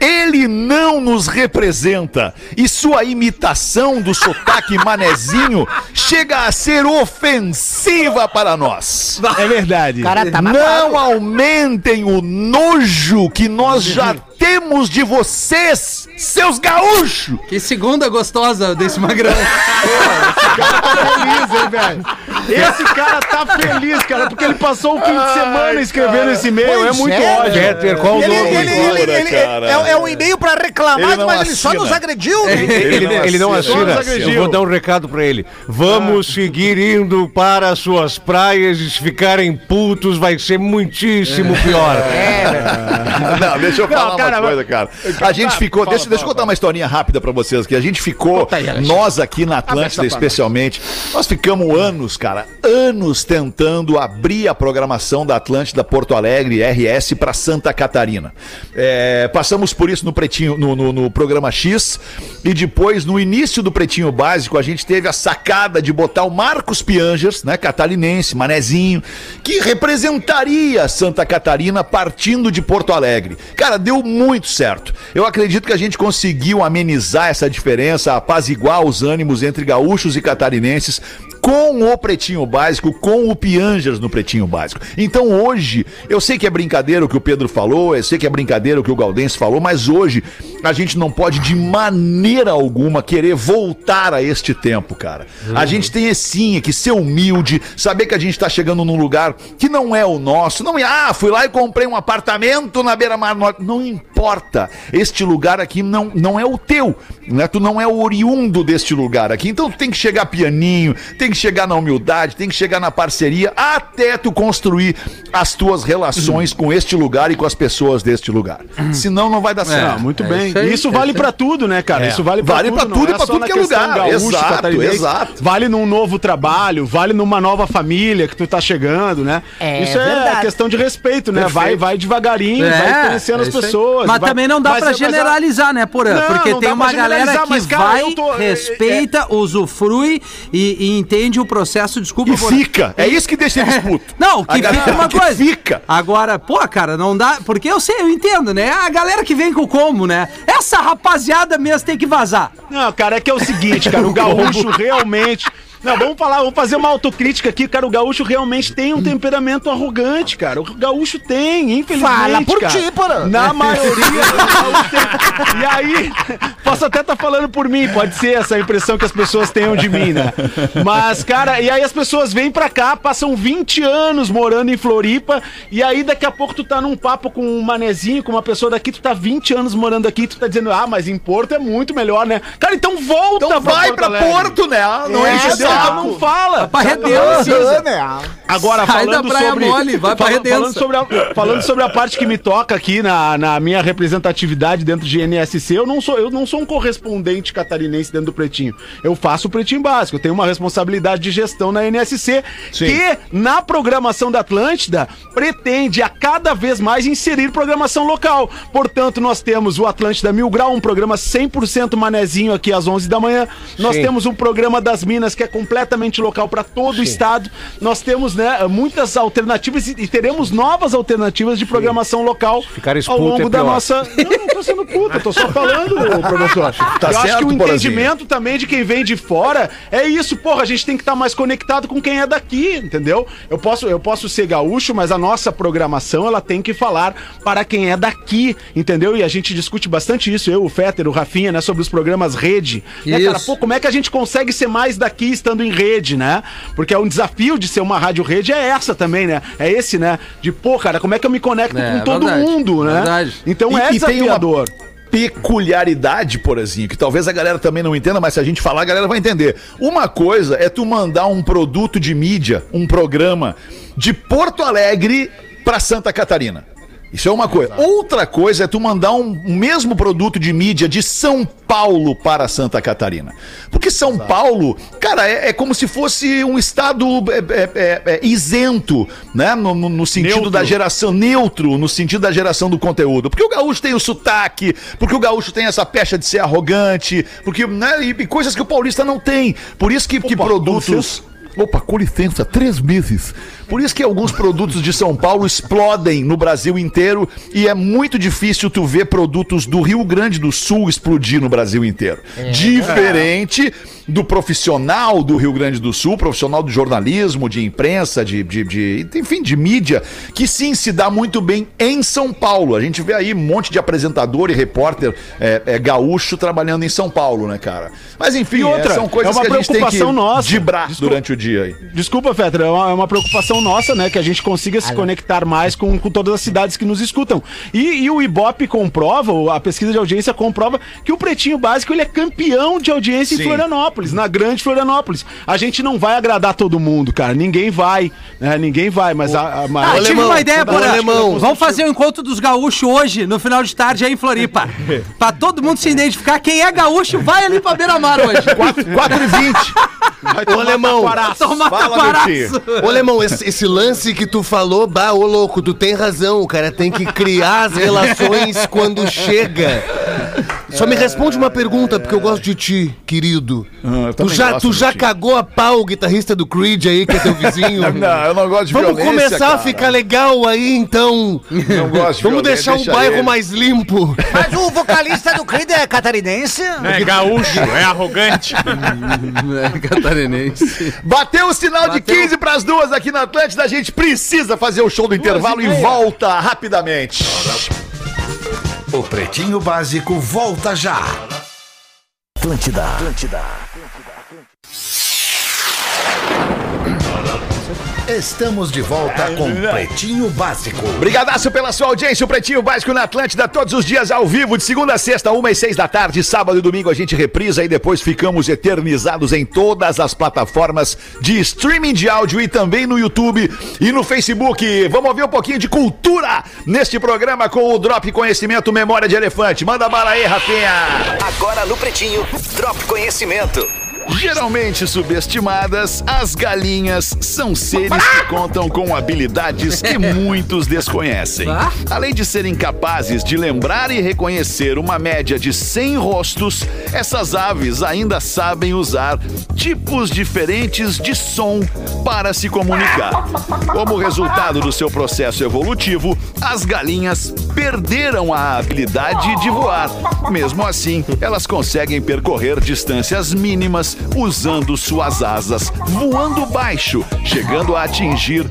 Ele não nos representa e sua imitação do sotaque manezinho chega a ser ofensiva para nós. É verdade. Cara, tá Não aumentem o nojo que nós já temos de vocês, seus gaúchos! Que segunda gostosa desse magrão. feliz, hein, velho? Esse cara tá feliz, cara, porque ele passou o fim de semana escrevendo esse e-mail. É muito é, ódio. Peter, qual o Ele, nome? ele, ele, ele- ele- cara. é, é um e-mail pra reclamar, Ele não mas ele só assina. nos agrediu. né? Ele, ele não assina. Eu vou dar um recado pra ele. Vamos seguir indo para as suas praias e se ficarem putos vai ser muitíssimo pior. Não, deixa eu falar cara, uma coisa, cara. A gente ficou. deixa, deixa eu contar uma historinha rápida pra vocês aqui. A gente ficou, nós aqui na Atlântida especialmente, nós ficamos anos, cara, anos tentando abrir a programação da Atlântida Porto Alegre RS pra Santa Catarina. É, passamos por isso no Pretinho, no, no- no programa X, e depois, no início do Pretinho Básico, a gente teve a sacada de botar o Marcos Piangers, né, catarinense, manezinho, que representaria Santa Catarina partindo de Porto Alegre. Cara, deu muito certo. Eu acredito que a gente conseguiu amenizar essa diferença, apaziguar os ânimos entre gaúchos e catarinenses com o Pretinho Básico, com o Piangers no Pretinho Básico. Então hoje, eu sei que é brincadeira o que o Pedro falou, eu sei que é brincadeira o que o Galdense falou, mas hoje a gente não pode de maneira alguma querer voltar a este tempo, cara. A gente tem sim é que ser humilde, saber que a gente tá chegando num lugar que não é o nosso, não é, ah, fui lá e comprei um apartamento na beira-mar norte, não importa. Este lugar aqui não, não é o teu, né? Tu não é o oriundo deste lugar aqui, então tu tem que chegar pianinho, tem que chegar na humildade, tem que chegar na parceria, até tu construir as tuas relações com este lugar e com as pessoas deste lugar. Senão não vai dar certo. Ah, muito É isso isso é vale pra tudo, né, cara? Isso vale pra Vale tudo. pra não tudo e é pra tudo que é lugar. gaúcho, Exato, exato. Vale num novo trabalho, vale numa nova família que tu tá chegando, né? É isso é verdade. questão de respeito, né? Vai, vai devagarinho, vai conhecendo é as pessoas. Mas vai- também não dá mas- pra mas a- generalizar, né, Porã? Não, Porque não tem uma galera que cara, vai, tô- é- respeita, usufrui e, e entende o processo. Desculpa, E fica. É isso que deixa eles putos. Não, que fica uma coisa. fica. Agora, pô, cara, não dá. Porque eu sei, eu entendo, né? A galera que vem com o combo, né? Essa rapaziada mesmo tem que vazar. Não, cara, é que é o seguinte, cara, o gaúcho realmente. Não, vamos falar, vamos fazer uma autocrítica aqui, cara. O gaúcho realmente tem um temperamento arrogante, cara. O gaúcho tem, infelizmente. Fala por cara. ti, porra. Na maioria, o gaúcho tem. E aí, posso até estar falando por mim, pode ser essa impressão que as pessoas tenham de mim, né? Mas, cara, e aí as pessoas vêm pra cá, passam 20 anos morando em Floripa, e aí daqui a pouco tu tá num papo com um manezinho, com uma pessoa daqui, tu tá 20 anos morando aqui, tu tá dizendo, ah, mas em Porto é muito melhor, né? Cara, então volta Então vai Porto pra. Porto, né? Não É, enche Então não fala. Precisa. né? Agora, Sai falando da Praia sobre. Mole, vai pra fala- Redença. falando, sobre a, falando sobre a parte que me toca aqui na, na minha representatividade dentro de NSC, eu não, sou, eu não sou um correspondente catarinense dentro do Pretinho. Eu faço o Pretinho Básico. Eu tenho uma responsabilidade de gestão na NSC que, na programação da Atlântida, pretende a cada vez mais inserir programação local. Portanto, nós temos o Atlântida Mil Grau, um programa 100% manezinho aqui às 11 da manhã. Nós Sim. temos um programa das Minas que é completamente local para todo o estado. Nós temos né, muitas alternativas e, e teremos novas alternativas de programação local ficar ao longo é da pior. nossa. Não, não tô sendo puta, tô só falando, professor. Tá eu acho certo, que o entendimento também de quem vem de fora é isso, porra, a gente tem que estar mais conectado com quem é daqui, entendeu? Eu posso, eu posso ser gaúcho, mas a nossa programação, ela tem que falar para quem é daqui, entendeu? E a gente discute bastante isso, eu, o Fetter, o Rafinha, né, sobre os programas rede. Né, cara, pô, como é que a gente consegue ser mais daqui estando em rede, né? Porque é um desafio de ser uma rádio rede é essa também, né? É esse, né? De, pô, cara, como é que eu me conecto É, com todo verdade, mundo, né? verdade. Então é E- e tem uma- desafiador. peculiaridade, porazinho, que talvez a galera também não entenda, mas se a gente falar, a galera vai entender. Uma coisa é tu mandar um produto de mídia, um programa de Porto Alegre pra Santa Catarina. Isso é uma coisa. Outra coisa é tu mandar um um mesmo produto de mídia de São Paulo para Santa Catarina. Porque São Paulo, cara, é, é como se fosse um estado é, é, é, é, isento, né? No, no- no sentido Neutro. da geração neutro, no sentido da geração do conteúdo. Porque o gaúcho tem o sotaque, porque o gaúcho tem essa pecha de ser arrogante, porque, né? E, e coisas que o paulista não tem. Por isso que, que Opa, produtos. Opa, com licença, três meses. Por isso que alguns produtos de São Paulo explodem no Brasil inteiro e é muito difícil tu ver produtos do Rio Grande do Sul explodir no Brasil inteiro. Diferente do profissional do Rio Grande do Sul, profissional do jornalismo, de imprensa, de, de, de- enfim, de mídia, que sim se dá muito bem em São Paulo. A gente vê aí um monte de apresentador e repórter é, é, gaúcho trabalhando em São Paulo, né, cara? Mas enfim, outra, é, são coisas é uma que a gente tem que preocupação nossa. dibrar Desculpa. durante o dia aí. Desculpa, Fetra, é uma, é uma preocupação nossa, né? Que a gente consiga se conectar mais com, com todas as cidades que nos escutam. E, e o Ibope comprova, o- a pesquisa de audiência comprova que o Pretinho Básico ele é campeão de audiência Sim. em Florianópolis, na grande Florianópolis. A gente não vai agradar todo mundo, cara. Ninguém vai, né? Ninguém vai, mas a, a, mas- Ah, tive alemão, uma ideia, por alemão. Vamos fazer o encontro dos gaúchos hoje, no final de tarde, aí em Floripa. pra todo mundo se identificar. Quem é gaúcho, vai ali pra beira-mar hoje. 4 e 20. Vai Ô, alemão. Toma Fala. Ô, Alemão, esse, esse lance que tu falou, bah, ô louco, tu tem razão. O cara tem que criar as relações quando chega. Só me responde uma pergunta, porque eu gosto de ti, querido. Ah, tu já, tu de já cagou a pau o guitarrista do Creed aí, que é teu vizinho? Não, eu não gosto de Vamos começar cara. a ficar legal aí, então. Não gosto de Vamos deixar o deixa bairro ele. mais limpo. Mas o vocalista do Creed é catarinense? É gaúcho, é arrogante. É, catarinense. Bateu o sinal de Bateu. 15 para as duas aqui na Atlântida. A gente precisa fazer o show do intervalo e, volta rapidamente. O Pretinho Básico volta já. Atlântida, Atlântida. Estamos de volta com Pretinho Básico. Brigadaço pela sua audiência, o Pretinho Básico na Atlântida, todos os dias ao vivo, de segunda a sexta, uma e seis da tarde, sábado e domingo a gente reprisa e depois ficamos eternizados em todas as plataformas de streaming de áudio e também no YouTube e no Facebook. Vamos ouvir um pouquinho de cultura neste programa com o Drop Conhecimento Memória de Elefante. Manda bala aí, Rafinha! Agora no Pretinho, Drop Conhecimento. Geralmente subestimadas, as galinhas são seres que contam com habilidades que muitos desconhecem. Além de serem capazes de lembrar e reconhecer uma média de 100 rostos, essas aves ainda sabem usar tipos diferentes de som para se comunicar. Como resultado do seu processo evolutivo, as galinhas perderam a habilidade de voar. Mesmo assim, elas conseguem percorrer distâncias mínimas usando suas asas, voando baixo, chegando a atingir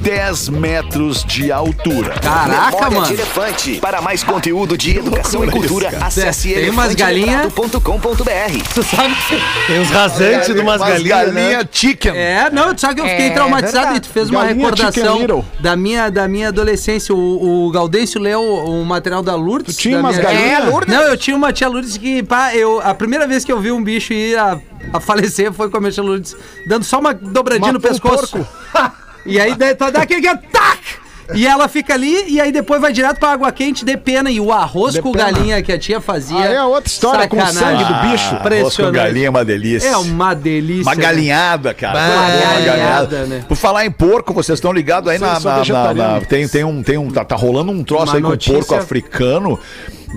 10 metros de altura. Caraca, Memória de mano. Elefante. Para mais conteúdo de educação e cultura, acesse Tem umas galinha- elefanteletrado.com.br. Tu sabe que... Tem uns rasantes de umas galinhas, né? galinha chicken. É, não, só que eu fiquei É traumatizado verdade. e tu fez uma Galinha recordação da minha, da minha adolescência. O, o Gaudêncio leu o material da Lourdes. Tu tinha da umas galinhas? É, Lourdes. Não, eu tinha uma tia Lourdes que, pá, eu, a primeira vez que eu vi um bicho ir a, a falecer foi com a tia Lourdes, dando só uma dobradinha no Matou um pescoço. e aí tu dá aquele que tac! E ela fica ali e aí depois vai direto pra água quente de pena. E o arroz De com pena. galinha que a tia fazia. Ah, é outra história, com o sangue do bicho. Ah, arroz com galinha é uma delícia. É uma delícia. Uma né? galinhada, cara. Uma Uma galinhada, né? Por falar em porco, vocês estão ligados aí na, na- na- na- tem, tem um, tem um, tá, tá rolando um troço Uma aí com notícia- porco africano.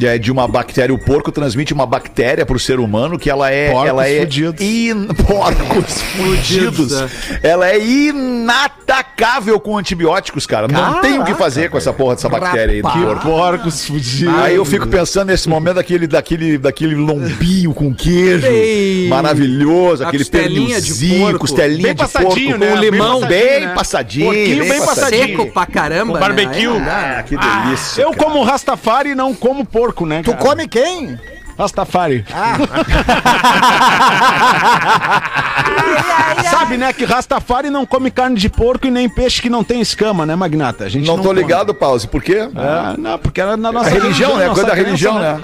É, de uma bactéria. O porco transmite uma bactéria pro ser humano que ela é. Porcos ela é fudidos. in- Porcos fudidos. Ela é inatacável com antibióticos, cara. Não tem o que fazer com essa porra dessa bactéria aí do Que porco. porcos fudidos. Aí eu fico pensando nesse momento daquele, daquele, daquele lombinho com queijo Ei. maravilhoso, aquele costelinha de pernilzinho, porco. costelinha Bem de passadinho, porco né? com Bem limão, passadinho, bem né? passadinho, Porquinho bem passadinho. Seco pra caramba. Com né? barbecue. Dá. Ah, que delícia. Eu como Rastafari e não como porco, né? Tu cara? come quem? Rastafari. Sabe, né, que Rastafari não come carne de porco e nem peixe que não tem escama, né, Magnata? A gente Não tô come. ligado, Pause, por quê? É, não, porque era na nossa A religião, né? Coisa da religião, né?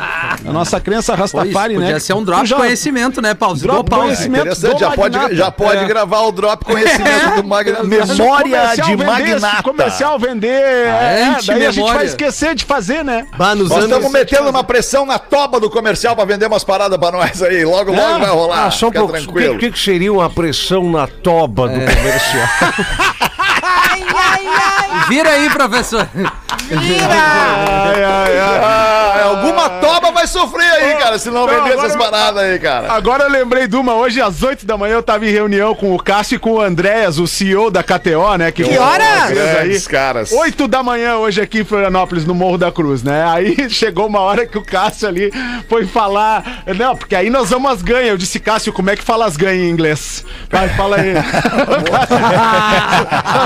A nossa crença Rastafari, né? podia ser um drop já- de conhecimento, né, Pause? Drop Do Pause. conhecimento. Interessante, do já pode, Magnata. já pode É. gravar o drop conhecimento do Magnata. Memória de vender, se Magnata. Comercial vender. é, daí a gente vai esquecer de fazer, né? Bah, nos Nós anos- estamos metendo uma pressão na toba do comercial pra vender umas paradas pra nós aí. Logo, logo vai rolar. Ah, só um Fica pouco. O que, tranquilo. que que seria uma pressão na toba do comercial? Vira aí, professor. Ai, ai, ai. Ah, alguma toba vai sofrer aí, cara, se não Não, vender agora essas paradas aí, cara. Agora eu lembrei de uma. Hoje às 8 da manhã eu tava em reunião com o Cássio e com o Andréas, o CEO da KTO, né? Que, Que horas? Grandes caras. 8 da manhã hoje aqui em Florianópolis, no Morro da Cruz, né? Aí chegou uma hora que o Cássio ali foi falar. Não, porque aí nós vamos as ganhas. Eu disse, Cássio, como é que fala as ganhas em inglês? Vai, fala aí.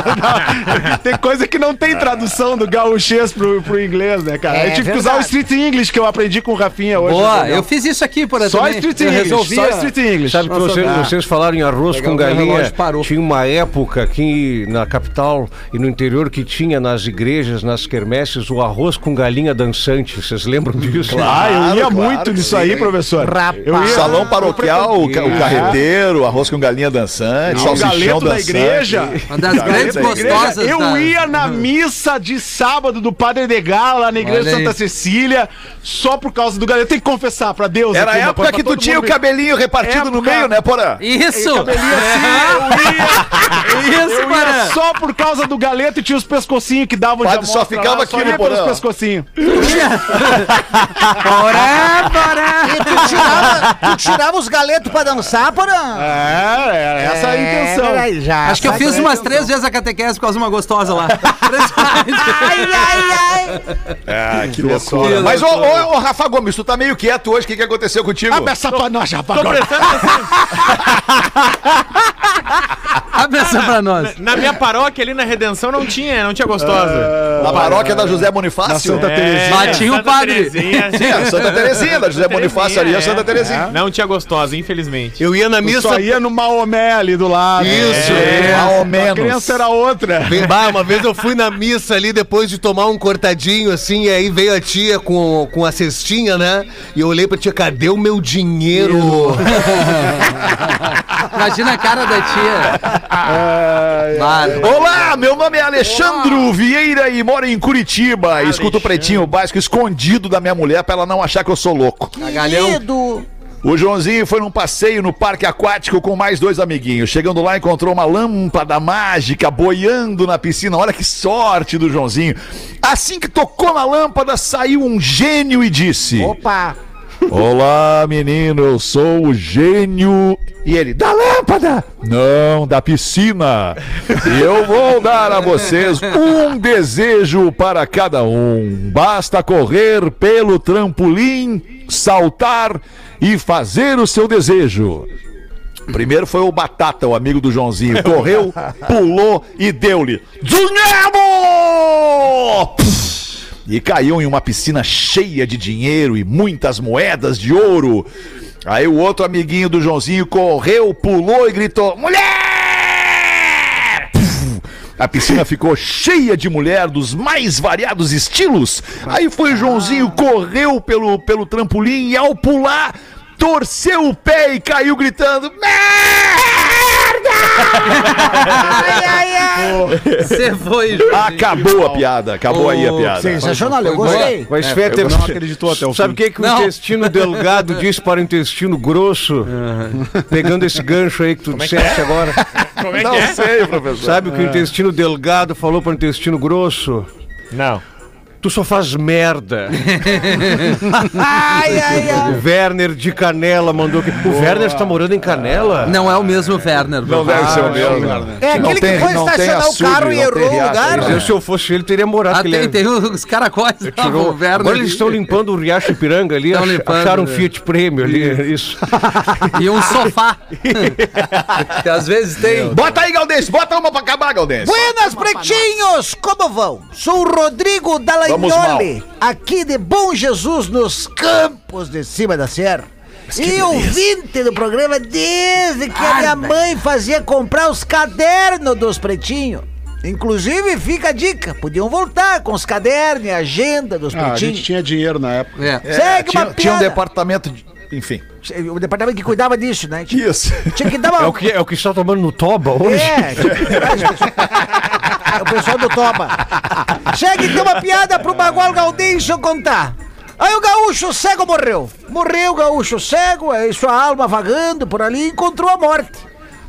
Não, tem coisa que não tem tradução do gauchês pro, pro inglês, né, cara? É eu tive que usar o verdade. Street English que eu aprendi com o Rafinha hoje. Boa, eu fiz isso aqui, por exemplo. Só Street English, só Street English. Sabe que vocês, vocês falaram em arroz Legal, com galinha? Tinha uma época aqui na capital e no interior que tinha nas igrejas, nas quermesses, o arroz com galinha dançante. Vocês lembram disso? Ah, eu ia Claro, muito claro, nisso sim. aí, professor. Rapaz. Eu ia- Salão paroquial, o, ca- o carreteiro, arroz com galinha dançante, o salsichão galeto da dançante. igreja. Uma das grandes gostosas Eu ia na missa de sábado do Padre Edgar, lá na igreja de. Santa Cecília, só por causa do galeto. Tem que confessar pra Deus. Era aqui, a uma época que tu tinha o cabelinho repartido no Época- meio, né, Porã? Isso! Cabelinho assim, eu ia, Isso, eu ia Porã! só por causa do galeto e tinha os pescocinhos que davam Padre só amostra ficava lá, aqui só no ia pelos pescocinhos. Bora, bora! E tu tirava, tu tirava os galetos pra dançar, porã? É, era essa a intenção. já. Acho que eu fiz umas três vezes a catequese por causa de uma gostosa lá. Ai, ai, ai. Ah, que loucura. Mas, ô, ô, ô, Rafa Gomes, tu tá meio quieto hoje. O que, que aconteceu contigo? Abre essa pra nós, já, Tô agora. prestando atenção. Abre essa pra nós. Na minha paróquia ali na Redenção não tinha, não tinha gostosa. Na paróquia da José Na Bonifácio? Santa Terezinha. Lá tinha o Santa padre. Terezinha. Sim, a Santa Terezinha, da José Bonifácio ali, a Santa Terezinha. Não tinha gostosa, infelizmente. Eu ia na missa. só ia no Maomé ali do lado. Isso, É, ou A criança era outra. Bem, bah, uma vez eu fui na missa ali depois de tomar um cortadinho assim, e aí veio a tia com, com a cestinha, né? E eu olhei pra tia, cadê o meu dinheiro? Imagina a cara da tia. Olá, meu nome é Alexandro Vieira e moro em Curitiba. Escuto o pretinho básico escondido da minha mulher pra ela não achar que eu sou louco. Cagalhão. Querido. O Joãozinho foi num passeio no parque aquático com mais dois amiguinhos. Chegando lá, encontrou uma lâmpada mágica boiando na piscina. Olha que sorte do Joãozinho. Assim que tocou na lâmpada, saiu um gênio e disse: Opa. Olá, menino, eu sou o gênio. E ele, da lâmpada? Não, da piscina. E eu vou dar a vocês um desejo para cada um. Basta correr pelo trampolim, saltar e fazer o seu desejo. Primeiro foi o Batata, o amigo do Joãozinho. Correu, pulou e deu-lhe. Dinheiro! E caiu em uma piscina cheia de dinheiro e muitas moedas de ouro. Aí o outro amiguinho do Joãozinho correu, pulou e gritou: Mulher! A piscina ficou cheia de mulher dos mais variados estilos. Aí foi o Joãozinho, correu pelo, pelo trampolim e ao pular, torceu o pé e caiu gritando: Ai, ai, ai. Você foi. Acabou a piada, acabou aí a piada. Sensacional, eu gostei. Mas Fetter, Eu não acreditou até o sabe o fim. que, que o intestino delgado disse para o intestino grosso? Pegando esse gancho aí que tu disseste agora. Como é que Não é? sei, professor. Sabe o que o intestino delgado falou para o intestino grosso? Não. Tu só faz merda. Ai, ai, ai. O Werner de Canela mandou que. O Werner está morando em Canela? Não é o mesmo Werner. Não deve ser o mesmo. É Não aquele tem- que foi não tem estacionar o açude, carro e não errou o riacho, lugar. né? Eu, se eu fosse ele, teria morado. Ah, que tem, tem os caracóis. lá, tirou- o Werner. Agora eles estão limpando o Riacho Ipiranga ali. Estão ach- limpando, acharam um né? Fiat Prêmio ali. Isso. E um sofá. que às vezes tem. Bota aí, Galdense, bota uma pra acabar, Galdense. Buenas, pretinhos! Como vão? Sou o Rodrigo Dalagnoli, aqui de Bom Jesus, nos campos de cima da serra. E ouvinte do programa desde que a minha mãe fazia comprar os cadernos dos pretinhos. Inclusive, fica a dica, podiam voltar com os cadernos e a agenda dos Ah, a gente pretinhos. tinha dinheiro na época. É. Segue tinha, uma tinha um piada. departamento de... Enfim. O departamento que cuidava disso, né? Tinha, Isso. tinha que dar uma... É o que, é o que está tomando no Toba hoje? É, é o pessoal do Toba. Chega e tem uma piada pro Bagual Gaudêncio contar. Aí o gaúcho cego morreu. Morreu o gaúcho cego, aí sua alma vagando por ali encontrou a morte.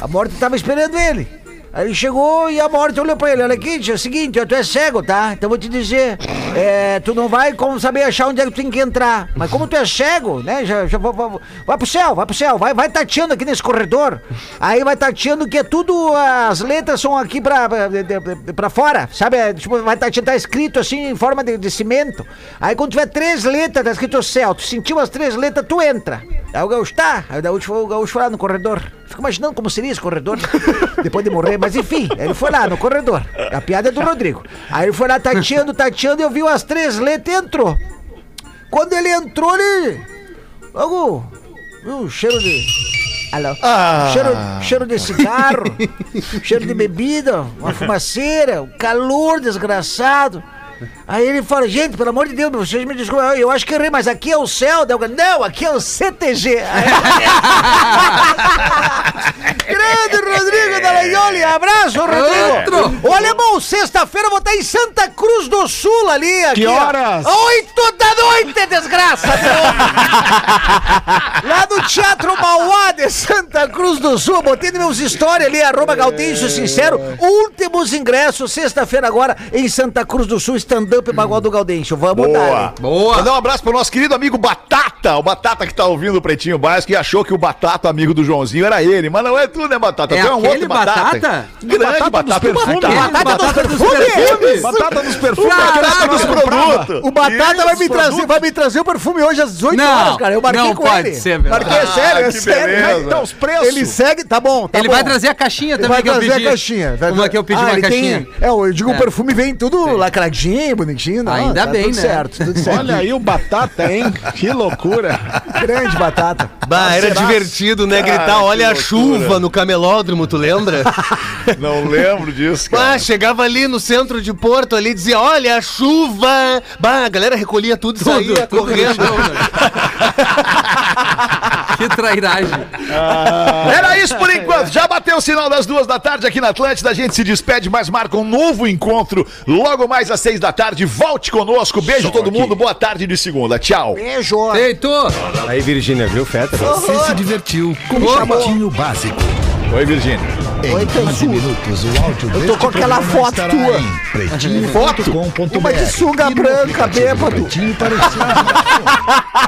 A morte tava esperando ele. Aí chegou e a morte olhou pra ele. Olha aqui, é o seguinte, tu é cego, tá? Então vou te dizer, é, tu não vai como saber achar onde é que tu tem que entrar. Mas como tu é cego, né? Já, já vai, vai, vai pro céu, vai pro céu, vai, vai tateando aqui nesse corredor. Aí vai tateando que é tudo, as letras são aqui pra, pra, pra fora, sabe? É, tipo, vai tateando, tá escrito assim em forma de, de cimento. Aí quando tiver três letras, tá escrito céu, tu sentiu as três letras, tu entra. Aí o gaúcho tá, aí o gaúcho, foi- no corredor. Fico imaginando como seria esse corredor depois de morrer, mas enfim, ele foi lá no corredor. A piada é do Rodrigo. Aí ele foi lá tateando, tateando, e eu vi as três letras e entrou. Quando ele entrou, ele. Logo. Viu o cheiro de. Alô? Cheiro, cheiro de cigarro, cheiro de bebida, uma fumaceira, um calor desgraçado. Aí ele fala, gente, pelo amor de Deus, vocês me desculpem, eu acho que errei, mas aqui é o céu. Não, aqui é o CTG. Grande Rodrigo Dallagnoli, abraço, Rodrigo. Ô, alemão, sexta-feira eu vou estar em Santa Cruz do Sul ali. Aqui, ó. horas? Oito da noite, desgraça. Lá no Teatro Mauá de Santa Cruz do Sul. Botei nos meus stories ali, arroba Gaudêncio Sincero. Últimos ingressos, sexta-feira agora, em Santa Cruz do Sul, stand-up Bagual do Gaudêncio. Vamos Boa. dar. Boa. Mandar um abraço pro nosso querido amigo Batata. O Batata que tá ouvindo o Pretinho Básico e achou que o Batata, amigo do Joãozinho, era ele. Mas não é tu, né, Batata? É tu é um outro Batata. Batata? Grande Batata Batata. dos perfumes. Batata. Batata dos perfumes. Batata nos perfumes. Batata dos produtos. O Batata vai me, trazer, vai me trazer o perfume hoje às 18 Não, horas, cara. Eu marquei não com pode ele. ser verdade. Marquei, é sério, é que sério. beleza. Então, os preços. Ele segue, tá bom. tá Ele bom. vai trazer a caixinha Ele também vai que eu trazer a caixinha. vai Uma que eu pedi Ah, uma ele caixinha. Tem, é, eu digo, É. o perfume vem tudo lacradinho, bonitinho. Não, Ainda tá bem, tudo né? certo, tudo certo. Olha aí o batata, hein? Que loucura. Grande batata. Bah, era Será? divertido, né? Gritar, olha a loucura. chuva no camelódromo, tu lembra? Não lembro disso, cara. Bah, chegava ali no centro de Porto ali e dizia, olha a chuva! Bah, a galera recolhia tudo e saía tudo correndo. que trairagem. Era isso por enquanto. Já bateu o sinal das duas da tarde aqui na Atlântida. A gente se despede, mas marca um novo encontro logo mais às seis da tarde. Volte conosco. Beijo todo mundo. Boa tarde de segunda. Tchau. Beijo. Feito. Aí, Virgínia, viu, Fetter? Você se divertiu com o Pretinho Básico. Oi, Virgínia. Em Oi, 15 Tansu. minutos, o áudio Eu tô com aquela foto tua. pretinho.com.br Uma de sunga e no branca, bêbado. Pretinho Parecido.